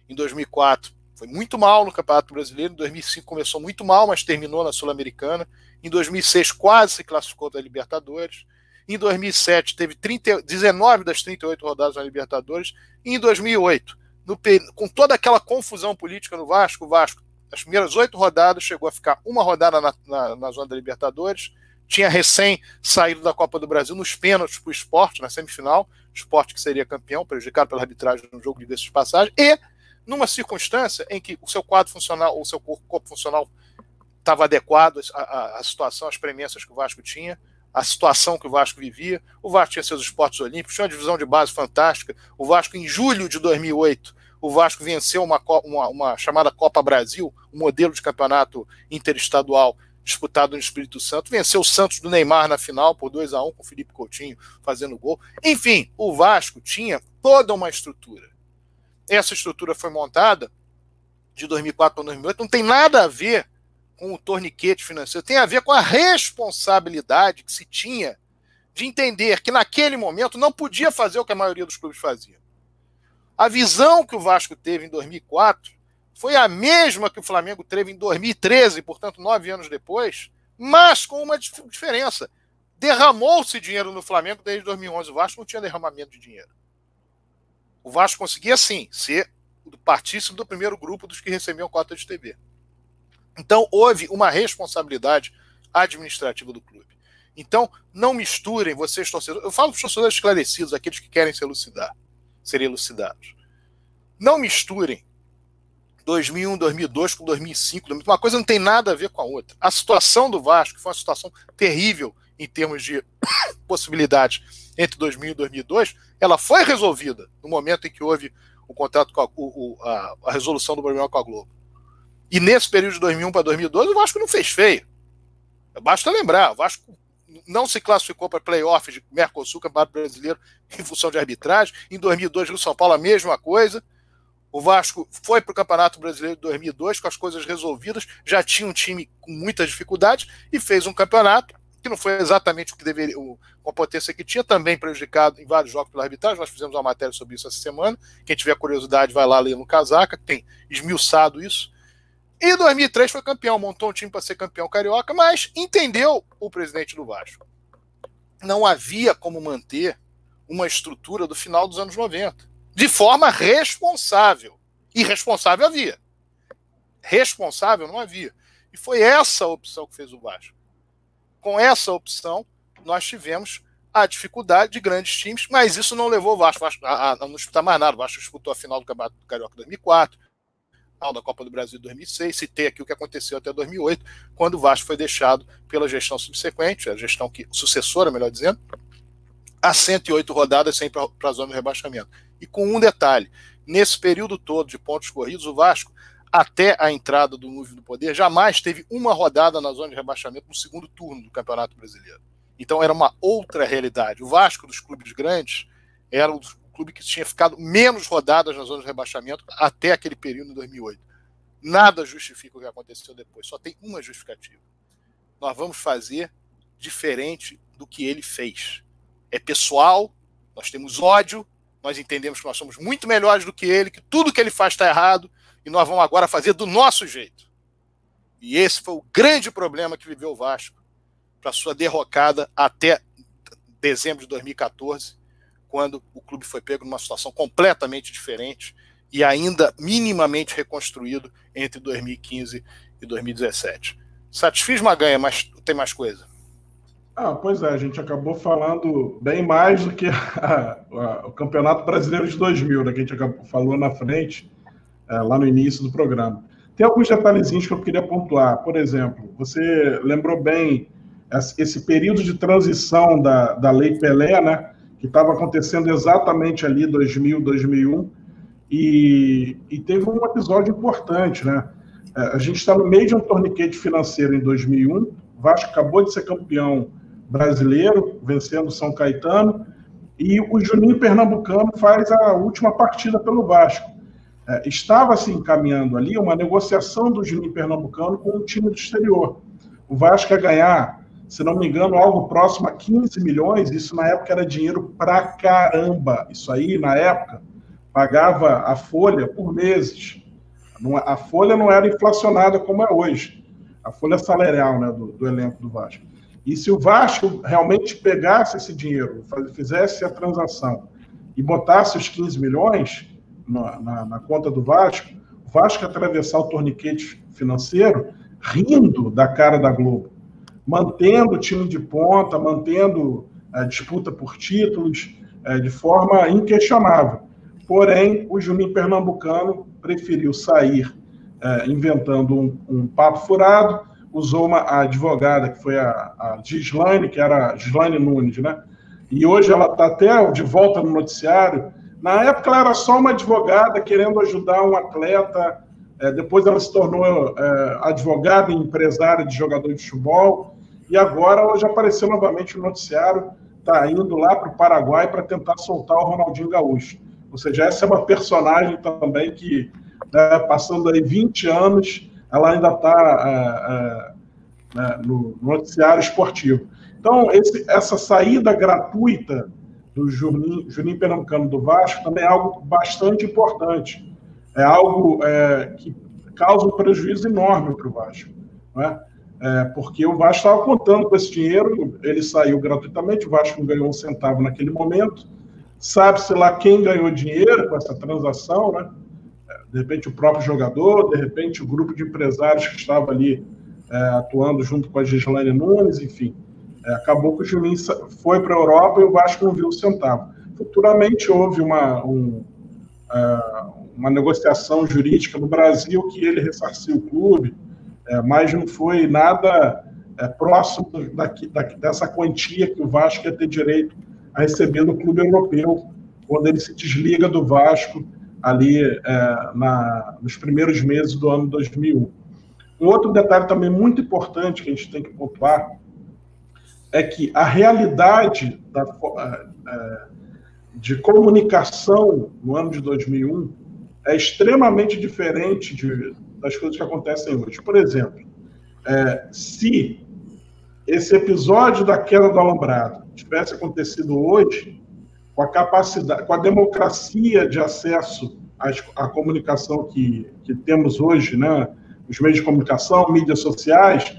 Em 2004, foi muito mal no Campeonato Brasileiro. Em 2005 começou muito mal, mas terminou na Sul-Americana. Em 2006 quase se classificou da Libertadores. Em 2007 teve 30, 19 das 38 rodadas na Libertadores. E em 2008, no, com toda aquela confusão política no Vasco, o Vasco, as primeiras oito rodadas, chegou a ficar uma rodada na, na, na zona da Libertadores. Tinha recém saído da Copa do Brasil nos pênaltis para o esporte, na semifinal. Esporte que seria campeão, prejudicado pela arbitragem no jogo de desses passagens. E numa circunstância em que o seu quadro funcional, o seu corpo funcional estava adequado à, à, situação, às premissas que o Vasco tinha, à situação que o Vasco vivia. O Vasco tinha seus esportes olímpicos, tinha uma divisão de base fantástica. O Vasco, em julho de 2008, o Vasco venceu uma, uma, uma chamada Copa Brasil, um modelo de campeonato interestadual disputado no Espírito Santo. Venceu o Santos do Neymar na final por 2 a 1 com o Felipe Coutinho fazendo gol. Enfim, o Vasco tinha toda uma estrutura essa estrutura foi montada de 2004 para 2008, não tem nada a ver com o torniquete financeiro, tem a ver com a responsabilidade que se tinha de entender que naquele momento não podia fazer o que a maioria dos clubes fazia. A visão que o Vasco teve em 2004 foi a mesma que o Flamengo teve em 2013, portanto, nove anos depois, mas com uma diferença. Derramou-se dinheiro no Flamengo desde 2011. O Vasco não tinha derramamento de dinheiro. O Vasco conseguia, sim, ser partícipe do primeiro grupo dos que recebiam cota de TV. Então, houve uma responsabilidade administrativa do clube. Então, não misturem vocês, torcedores. Eu falo para os torcedores esclarecidos, aqueles que querem se elucidar, serem elucidados. Não misturem 2001, 2002 com 2005. Uma coisa não tem nada a ver com a outra. A situação do Vasco foi uma situação terrível em termos de possibilidades entre 2000 e 2002. Ela foi resolvida no momento em que houve o contrato com a, o, a, a resolução do problema com a Globo. E nesse período de 2001 para 2002, o Vasco não fez feio. Basta lembrar, o Vasco não se classificou para playoff de Mercosul, Campeonato Brasileiro, em função de arbitragem. Em 2002, no São Paulo, a mesma coisa. O Vasco foi para o Campeonato Brasileiro de 2002 com as coisas resolvidas, já tinha um time com muitas dificuldades e fez um campeonato que não foi exatamente o que deveria, o, a potência que tinha, também prejudicado em vários jogos pela arbitragem. Nós fizemos uma matéria sobre isso essa semana. Quem tiver curiosidade, vai lá ler no Casaca, tem esmiuçado isso. E em 2003 foi campeão, montou um time para ser campeão carioca, mas entendeu o presidente do Vasco. Não havia como manter uma estrutura do final dos anos 90 de forma responsável. Irresponsável havia. Responsável não havia. E foi essa a opção que fez o Vasco. Com essa opção, nós tivemos a dificuldade de grandes times, mas isso não levou o Vasco, a, a, não disputar mais nada. O Vasco disputou a final do Campeonato Carioca 2004, final da Copa do Brasil 2006, citei aqui o que aconteceu até 2008, quando o Vasco foi deixado pela gestão subsequente, a gestão que sucessora, melhor dizendo, a 108 rodadas sem para a zona de rebaixamento. E com um detalhe: nesse período todo de pontos corridos, o Vasco, até a entrada do Núvio do Poder, jamais teve uma rodada na zona de rebaixamento no segundo turno do Campeonato Brasileiro. Então era uma outra realidade. O Vasco dos clubes grandes era o clube que tinha ficado menos rodadas na zona de rebaixamento até aquele período em 2008. Nada justifica o que aconteceu depois, só tem uma justificativa. Nós vamos fazer diferente do que ele fez. É pessoal, nós temos ódio, nós entendemos que nós somos muito melhores do que ele, que tudo que ele faz está errado, e nós vamos agora fazer do nosso jeito. E esse foi o grande problema que viveu o Vasco para sua derrocada até dezembro de 2014, quando o clube foi pego numa situação completamente diferente e ainda minimamente reconstruído entre 2015 e 2017. Satisfiz Maganha, mas tem mais coisa. Ah, pois é, a gente acabou falando bem mais do que a, a, o Campeonato Brasileiro de 2000, né, que a gente acabou, falou na frente, é, lá no início do programa. Tem alguns detalhezinhos que eu queria pontuar. Por exemplo, você lembrou bem esse período de transição da, da Lei Pelé, né, que estava acontecendo exatamente ali 2000, 2001, e, e teve um episódio importante, né? É, a gente está no meio de um torniquete financeiro em 2001, o Vasco acabou de ser campeão brasileiro, vencendo São Caetano, e o Juninho Pernambucano faz a última partida pelo Vasco. É, estava se encaminhando ali uma negociação do Juninho Pernambucano com o time do exterior. O Vasco ia ganhar, se não me engano, algo próximo a 15 milhões, isso na época era dinheiro pra caramba. Isso aí, na época, pagava a folha por meses. A folha não era inflacionada como é hoje. A folha salarial né, do, do elenco do Vasco. E se o Vasco realmente pegasse esse dinheiro, fizesse a transação e botasse os 15 milhões na, na, na conta do Vasco, o Vasco atravessar o torniquete financeiro rindo da cara da Globo, mantendo o time de ponta, mantendo a disputa por títulos é, de forma inquestionável. Porém, o Juninho Pernambucano preferiu sair é, inventando um, um papo furado, usou uma a advogada, que foi a, a Gislaine, que era Gislaine Nunes, né? E hoje ela está até de volta no noticiário. Na época ela era só uma advogada querendo ajudar um atleta. É, depois ela se tornou é, advogada e empresária de jogador de futebol. E agora ela já apareceu novamente no noticiário. Está indo lá para o Paraguai para tentar soltar o Ronaldinho Gaúcho. Ou seja, essa é uma personagem também que, né, passando aí 20 anos, ela ainda está é, é, né, no noticiário esportivo. Então, esse, essa saída gratuita do Juninho, Juninho Pernambucano do Vasco também é algo bastante importante. É algo é, que causa um prejuízo enorme para o Vasco. Né? É, porque o Vasco estava contando com esse dinheiro, ele saiu gratuitamente, o Vasco não ganhou um centavo naquele momento. Sabe-se lá quem ganhou dinheiro com essa transação, né? De repente o próprio jogador, de repente o grupo de empresários que estava ali é, atuando junto com a Gislaine Nunes, enfim. É, acabou que o Juninho foi para a Europa e o Vasco não viu o centavo. Futuramente houve uma, um, uh, uma negociação jurídica no Brasil que ele ressarciu o clube, é, mas não foi nada é, próximo daqui, daqui, dessa quantia que o Vasco ia ter direito a receber no clube europeu, quando ele se desliga do Vasco ali é, na, nos primeiros meses do ano 2001. Um outro detalhe também muito importante que a gente tem que pontuar é que a realidade da, é, de comunicação no ano de 2001 é extremamente diferente de, das coisas que acontecem hoje. Por exemplo, é, se esse episódio da queda do alambrado tivesse acontecido hoje, com a capacidade, com a democracia de acesso à, comunicação que, que temos hoje, né, os meios de comunicação, mídias sociais,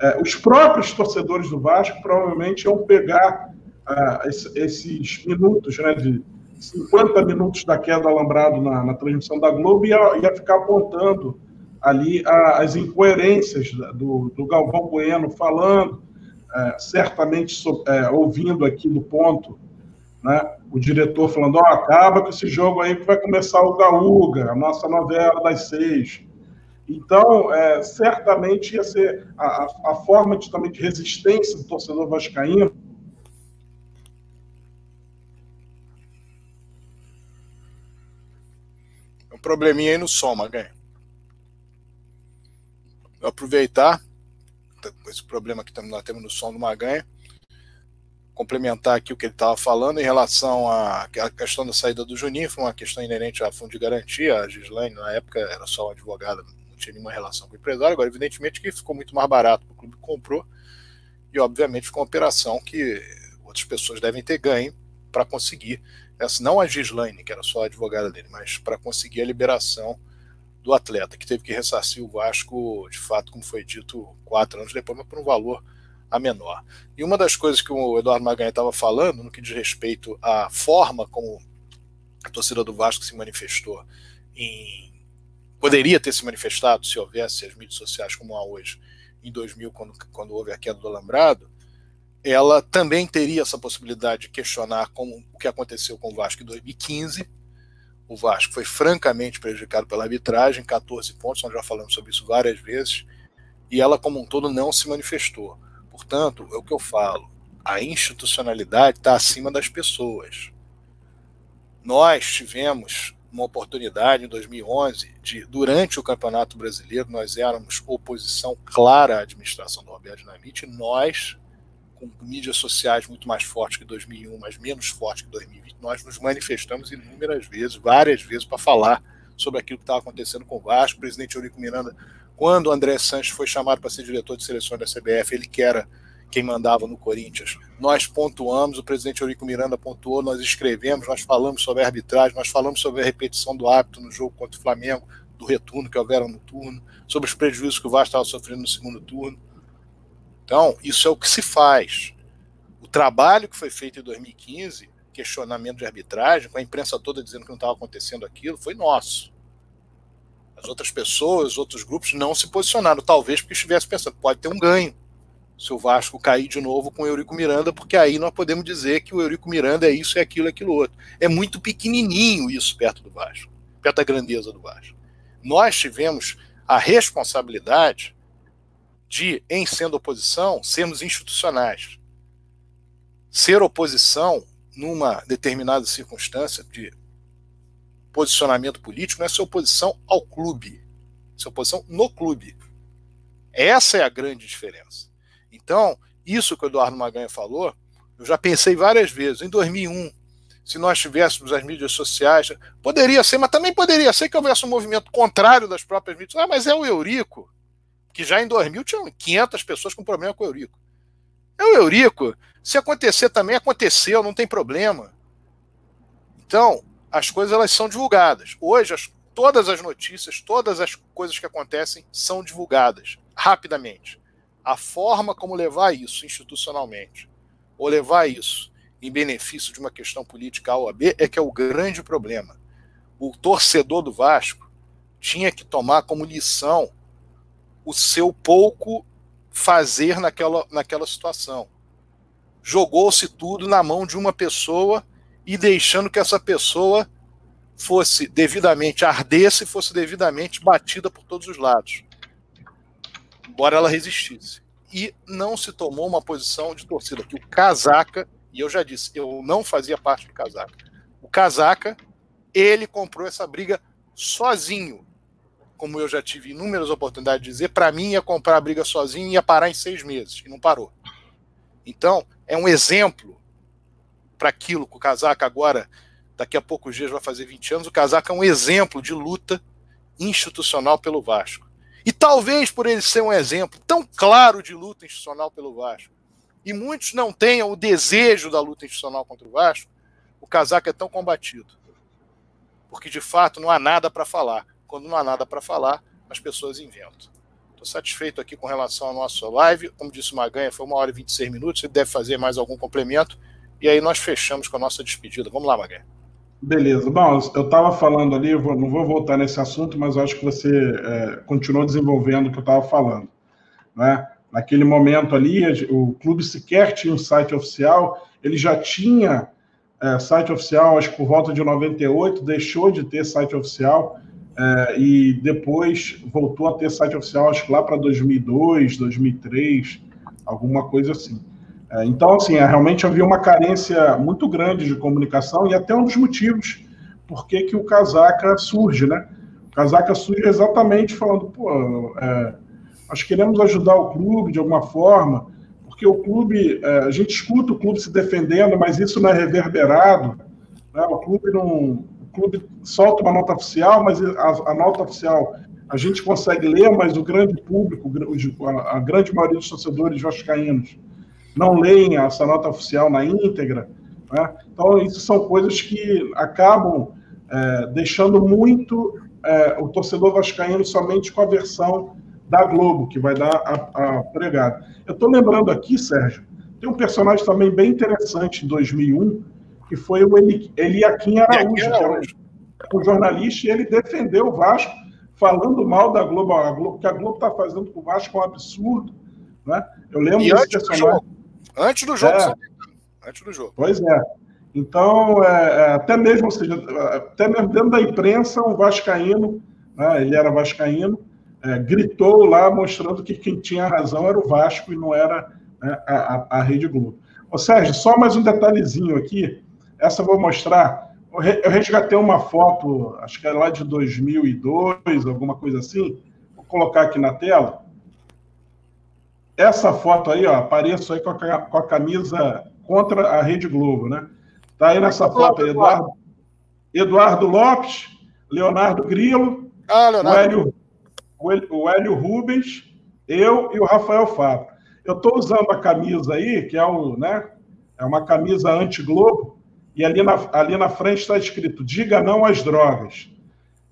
é, os próprios torcedores do Vasco provavelmente iam pegar uh, esses minutos, né, de 50 minutos da queda do alambrado na, na transmissão da Globo e ia, ia, ficar apontando ali a, as incoerências do, do Galvão Bueno falando, uh, certamente so, ouvindo aqui no ponto né, o diretor falando, oh, acaba com esse jogo aí que vai começar o Gaúga, a nossa novela das seis. Então, é, certamente ia ser a, a, forma de, também de resistência do torcedor vascaíno. Um probleminha aí no som. Vou aproveitar esse problema que nós temos no som do Maganha, complementar aqui o que ele estava falando em relação à questão da saída do Juninho, foi uma questão inerente à fundo de garantia. A Gislaine, na época, era só uma advogada não tinha nenhuma relação com o empresário. Agora, evidentemente que ficou muito mais barato, o clube comprou, e obviamente ficou uma operação que outras pessoas devem ter ganho para conseguir, essa, não a Gislaine, que era só a advogada dele, mas para conseguir a liberação do atleta, que teve que ressarcir o Vasco, de fato, como foi dito, quatro anos depois, mas por um valor a menor. E uma das coisas que o Eduardo Maganha estava falando, no que diz respeito à forma como a torcida do Vasco se manifestou em poderia ter se manifestado se houvesse as mídias sociais como há hoje, em 2000, quando, quando houve a queda do alambrado, ela também teria essa possibilidade de questionar como, o que aconteceu com o Vasco em 2015. O Vasco foi francamente prejudicado pela arbitragem, 14 pontos, nós já falamos sobre isso várias vezes, e ela, como um todo, não se manifestou. Portanto, é o que eu falo, a institucionalidade está acima das pessoas. Nós tivemos uma oportunidade em 2011 de, durante o Campeonato Brasileiro, nós éramos oposição clara à administração do Roberto Dinamite, nós, com mídias sociais muito mais fortes que 2001, mas menos fortes que 2020, nós nos manifestamos inúmeras vezes, várias vezes, para falar sobre aquilo que estava acontecendo com o Vasco. O presidente Eurico Miranda, quando o André Sanches foi chamado para ser diretor de seleção da CBF, ele que era quem mandava no Corinthians. Nós pontuamos, o presidente Eurico Miranda pontuou, nós escrevemos, nós falamos sobre a arbitragem, nós falamos sobre a repetição do hábito no jogo contra o Flamengo, do retorno que houveram no turno, sobre os prejuízos que o Vasco estava sofrendo no segundo turno. Então, isso é o que se faz. O trabalho que foi feito em 2015, questionamento de arbitragem, com a imprensa toda dizendo que não estava acontecendo aquilo, foi nosso. As outras pessoas, outros grupos não se posicionaram, talvez porque estivesse pensando, pode ter um ganho se o Vasco cair de novo com o Eurico Miranda, porque aí nós podemos dizer que o Eurico Miranda é isso, é aquilo, é aquilo outro. É muito pequenininho isso perto do Vasco, perto da grandeza do Vasco. Nós tivemos a responsabilidade de, em sendo oposição, sermos institucionais. Ser oposição numa determinada circunstância de posicionamento político não é ser oposição ao clube, é ser oposição no clube. Essa é a grande diferença. Então, isso que o Eduardo Maganha falou, eu já pensei várias vezes. Em 2001, se nós tivéssemos as mídias sociais, poderia ser, mas também poderia ser que houvesse um movimento contrário das próprias mídias. Ah, mas é o Eurico, que já em 2000 tinham 500 pessoas com problema com o Eurico. É o Eurico. Se acontecer também, aconteceu, não tem problema. Então, as coisas elas são divulgadas. Hoje, as, todas as notícias, todas as coisas que acontecem são divulgadas rapidamente. A forma como levar isso institucionalmente, ou levar isso em benefício de uma questão política A ou B, é que é o grande problema. O torcedor do Vasco tinha que tomar como lição o seu pouco fazer naquela, naquela situação. Jogou-se tudo na mão de uma pessoa e deixando que essa pessoa fosse devidamente ardesse e fosse devidamente batida por todos os lados. Embora ela resistisse. E não se tomou uma posição de torcida. Que o Casaca, e eu já disse, eu não fazia parte do Casaca. O Casaca, ele comprou essa briga sozinho como eu já tive inúmeras oportunidades de dizer, para mim ia comprar a briga sozinho e ia parar em seis meses, e não parou. Então, é um exemplo para aquilo que o Casaca agora, daqui a poucos dias vai fazer 20 anos, o Casaca é um exemplo de luta institucional pelo Vasco. E talvez por ele ser um exemplo tão claro de luta institucional pelo Vasco, e muitos não tenham o desejo da luta institucional contra o Vasco, o Casaca é tão combatido. Porque de fato não há nada para falar. Quando não há nada para falar, as pessoas inventam. Estou satisfeito aqui com relação à nossa live. Como disse o Maganha, foi uma hora e 26 minutos. Você deve fazer mais algum complemento. E aí nós fechamos com a nossa despedida. Vamos lá, Maganha. Beleza. Bom, eu estava falando ali, eu não vou voltar nesse assunto, mas acho que você é, continuou desenvolvendo o que eu estava falando. Né? Naquele momento ali, o clube sequer tinha um site oficial, ele já tinha é, site oficial, acho que por volta de 98, deixou de ter site oficial, é, e depois voltou a ter site oficial, acho que lá para 2002, 2003, alguma coisa assim. É, então, assim, é, realmente havia uma carência muito grande de comunicação e até um dos motivos por que, que o Casaca surge, né? O Casaca surge exatamente falando, pô, é, nós queremos ajudar o clube de alguma forma, porque o clube, é, a gente escuta o clube se defendendo, mas isso não é reverberado, né? o clube não, clube solta uma nota oficial, mas a, a, nota oficial a gente consegue ler, mas o grande público, a, a grande maioria dos torcedores vascaínos não leem essa nota oficial na íntegra. Né? Então, isso são coisas que acabam é, deixando muito é, o torcedor vascaíno somente com a versão da Globo, que vai dar a, a pregada. Eu estou lembrando aqui, Sérgio, tem um personagem também bem interessante em 2001, que foi o Eli, Eliakim Araújo, Araújo. que é um jornalista, e ele defendeu o Vasco, falando mal da Globo, a Globo que a Globo está fazendo com o Vasco é um absurdo. Né? Eu lembro e desse personagem. Antes do jogo, é. antes do jogo. Pois é. Então, é, é, até mesmo, ou seja, até mesmo dentro da imprensa, um vascaíno, né, ele era vascaíno, é, gritou lá mostrando que quem tinha razão era o Vasco e não era né, a, a, a Rede Globo. Ô, Sérgio, só mais um detalhezinho aqui. Essa eu vou mostrar. Eu resgatei uma foto, acho que é lá de 2002, alguma coisa assim. Vou colocar aqui na tela. Essa foto aí, ó, apareço aí com a, com a camisa contra a Rede Globo, né? Tá aí nessa foto aí, Eduardo, Eduardo Lopes, Leonardo Grilo, ah, Leonardo. O, Hélio, o Hélio Rubens, eu e o Rafael Fábio. Eu estou usando a camisa aí, que é, o, né, é uma camisa anti-Globo, e ali na, ali na frente está escrito: diga não às drogas.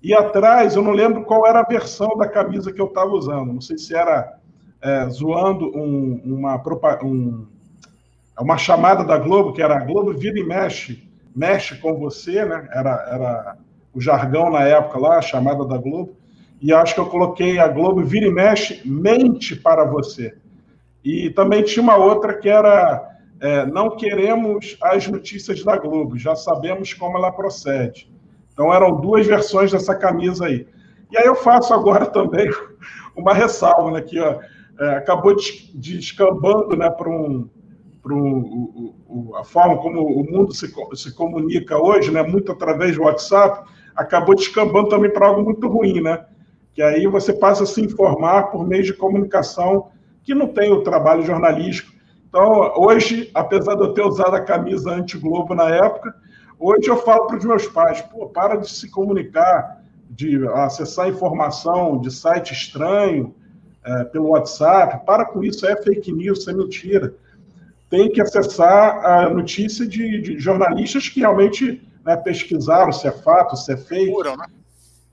E atrás, eu não lembro qual era a versão da camisa que eu estava usando. Não sei se era é, zoando um, uma, um, uma chamada da Globo, que era Globo vira e mexe, mexe com você, né? Era, era o jargão na época lá, a chamada da Globo. E acho que eu coloquei a Globo vira e mexe, mente para você. E também tinha uma outra que era é, não queremos as notícias da Globo, já sabemos como ela procede. Então eram duas versões dessa camisa aí. E aí eu faço agora também uma ressalva, né, que ó, é, acabou descambando né, para um, um, o, a forma como o mundo se, se comunica hoje, né, muito através do WhatsApp, acabou descambando também para algo muito ruim, né? Que aí você passa a se informar por meio de comunicação que não tem o trabalho jornalístico então, hoje, apesar de eu ter usado a camisa anti-Globo na época, hoje eu falo para os meus pais, pô, para de se comunicar, de acessar informação de site estranho é, pelo WhatsApp, para com isso, é fake news, isso é mentira. tem que acessar a notícia de, de jornalistas que realmente né, pesquisaram se é fato, se é feito. Apuram, né?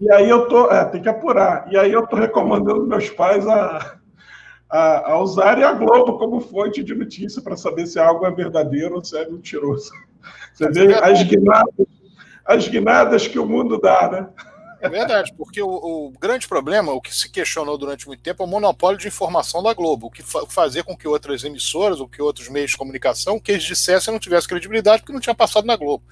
E aí eu tô, é, tem que apurar. E aí eu tô recomendando meus pais a, a, a usarem a Globo como fonte de notícia para saber se algo é verdadeiro ou se é mentiroso. Você vê as guinadas, as guinadas que o mundo dá, né? É verdade, porque o, o, grande problema, o que se questionou durante muito tempo, é o monopólio de informação da Globo, o que fa fazer com que outras emissoras, ou que outros meios de comunicação, que eles dissessem não tivesse credibilidade, porque não tinha passado na Globo.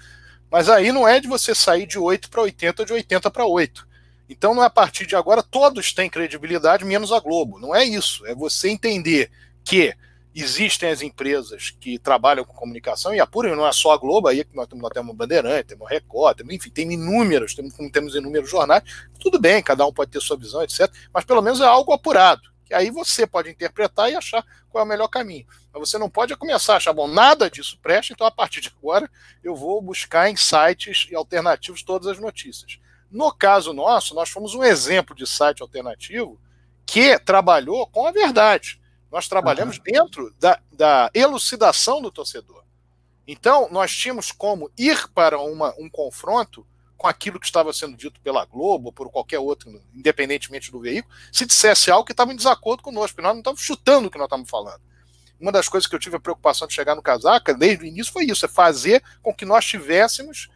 Mas aí não é de você sair de 8 para 80 ou de 80 para 8. Então não é a partir de agora todos têm credibilidade, menos a Globo. Não é isso. É você entender que existem as empresas que trabalham com comunicação, e a Pura não é só a Globo, aí nós temos, nós temos Bandeirante, temos Record, temos, enfim, tem inúmeros, temos, temos inúmeros jornais, tudo bem, cada um pode ter sua visão, etc., mas pelo menos é algo apurado, que aí você pode interpretar e achar qual é o melhor caminho. Mas você não pode começar a achar, bom, nada disso presta, então a partir de agora eu vou buscar em sites e alternativos todas as notícias. No caso nosso, nós fomos um exemplo de site alternativo que trabalhou com a verdade nós trabalhamos uhum. dentro da, da elucidação do torcedor. Então, nós tínhamos como ir para uma, um confronto com aquilo que estava sendo dito pela Globo, ou por qualquer outro, independentemente do veículo, se dissesse algo que estava em desacordo conosco, porque nós não estávamos chutando o que nós estávamos falando. Uma das coisas que eu tive a preocupação de chegar no casaca, desde o início, foi isso: é fazer com que nós tivéssemos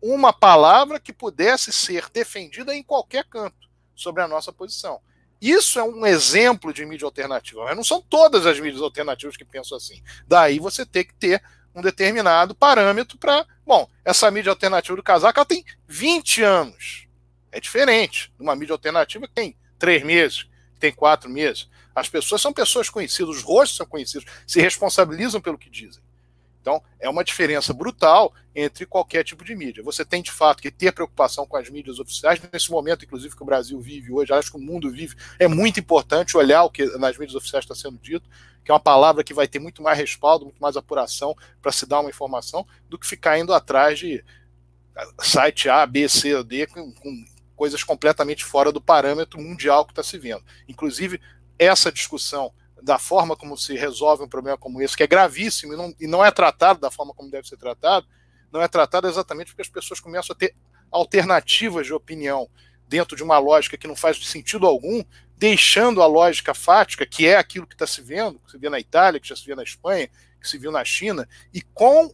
uma palavra que pudesse ser defendida em qualquer canto sobre a nossa posição. Isso é um exemplo de mídia alternativa, mas não são todas as mídias alternativas que pensam assim. Daí você tem que ter um determinado parâmetro para. Bom, essa mídia alternativa do casaco ela tem 20 anos. É diferente. Uma mídia alternativa que tem três meses, que tem quatro meses. As pessoas são pessoas conhecidas, os rostos são conhecidos, se responsabilizam pelo que dizem. Então, é uma diferença brutal entre qualquer tipo de mídia. Você tem, de fato, que ter preocupação com as mídias oficiais. Nesse momento, inclusive, que o Brasil vive hoje, acho que o mundo vive, é muito importante olhar o que nas mídias oficiais está sendo dito, que é uma palavra que vai ter muito mais respaldo, muito mais apuração para se dar uma informação, do que ficar indo atrás de site A, B, C ou D, com, com coisas completamente fora do parâmetro mundial que está se vendo. Inclusive, essa discussão da forma como se resolve um problema como esse, que é gravíssimo e não, e não é tratado da forma como deve ser tratado, não é tratado exatamente porque as pessoas começam a ter alternativas de opinião dentro de uma lógica que não faz sentido algum, deixando a lógica fática, que é aquilo que está se vendo, que se vê na Itália, que já se vê na Espanha, que se viu na China, e com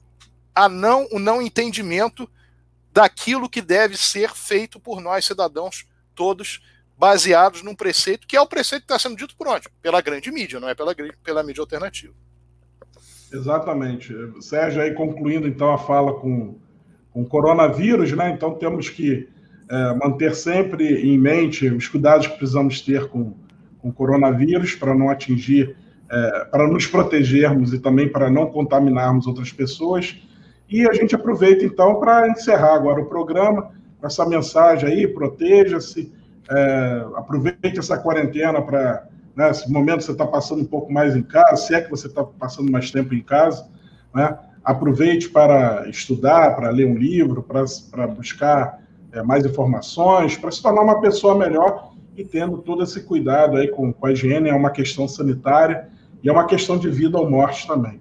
a não, o não entendimento daquilo que deve ser feito por nós, cidadãos, todos baseados num preceito que é o preceito que está sendo dito por onde? Pela grande mídia, não é pela, pela mídia alternativa. Exatamente. Sérgio, aí concluindo então a fala com, com coronavírus, né? Então temos que é, manter sempre em mente os cuidados que precisamos ter com o coronavírus para não atingir, é, para nos protegermos e também para não contaminarmos outras pessoas. E a gente aproveita então para encerrar agora o programa com essa mensagem aí: proteja-se é, aproveite essa quarentena para, né, momento você está passando um pouco mais em casa, se é que você está passando mais tempo em casa, né, aproveite para estudar, para ler um livro, para, para buscar é, mais informações, para se tornar uma pessoa melhor e tendo todo esse cuidado aí com, com a higiene, é uma questão sanitária e é uma questão de vida ou morte também.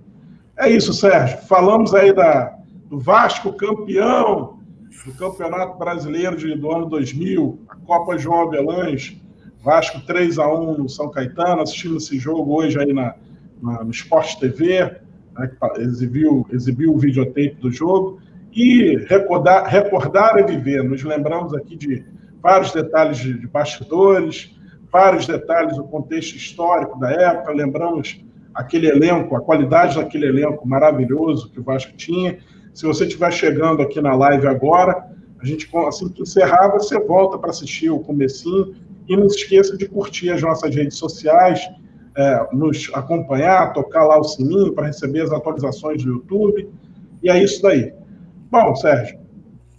É isso, Sérgio. Falamos aí da, do Vasco campeão do Campeonato Brasileiro de, do ano 2000, a Copa João Abelães, Vasco 3 a 1 no São Caetano, assistindo esse jogo hoje aí na, na no Sport TV, né, que exibiu, exibiu o videotape do jogo, e recordar, recordar e viver. Nos lembramos aqui de vários detalhes de, de bastidores, vários detalhes do contexto histórico da época, lembramos aquele elenco, a qualidade daquele elenco maravilhoso que o Vasco tinha, se você estiver chegando aqui na live agora, a gente, assim que encerrar, você volta para assistir o comecinho e não se esqueça de curtir as nossas redes sociais, é, nos acompanhar, tocar lá o sininho para receber as atualizações do YouTube. E é isso daí. Bom, Sérgio,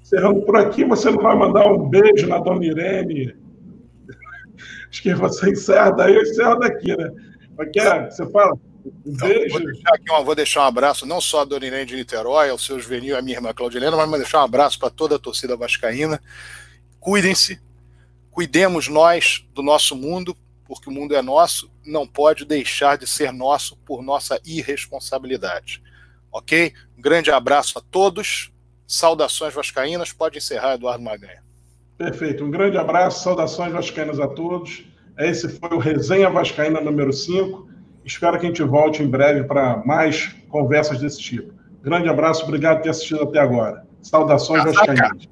encerrando por aqui, você não vai mandar um beijo na Dona Irene? Acho que você encerra daí, eu encerro daqui, né? Porque você fala, então, vou, deixar aqui um, vou deixar um abraço não só a Dona de Niterói, ao seu Juvenil à minha irmã Claudilena, mas vou deixar um abraço para toda a torcida vascaína. Cuidem-se, cuidemos nós do nosso mundo, porque o mundo é nosso, não pode deixar de ser nosso por nossa irresponsabilidade. Ok? Um grande abraço a todos. Saudações vascaínas. Pode encerrar, Eduardo Maganha. Perfeito. Um grande abraço, saudações vascaínas a todos. Esse foi o Resenha Vascaína número 5. Espero que a gente volte em breve para mais conversas desse tipo. Grande abraço, obrigado por ter assistido até agora. Saudações vascaínas.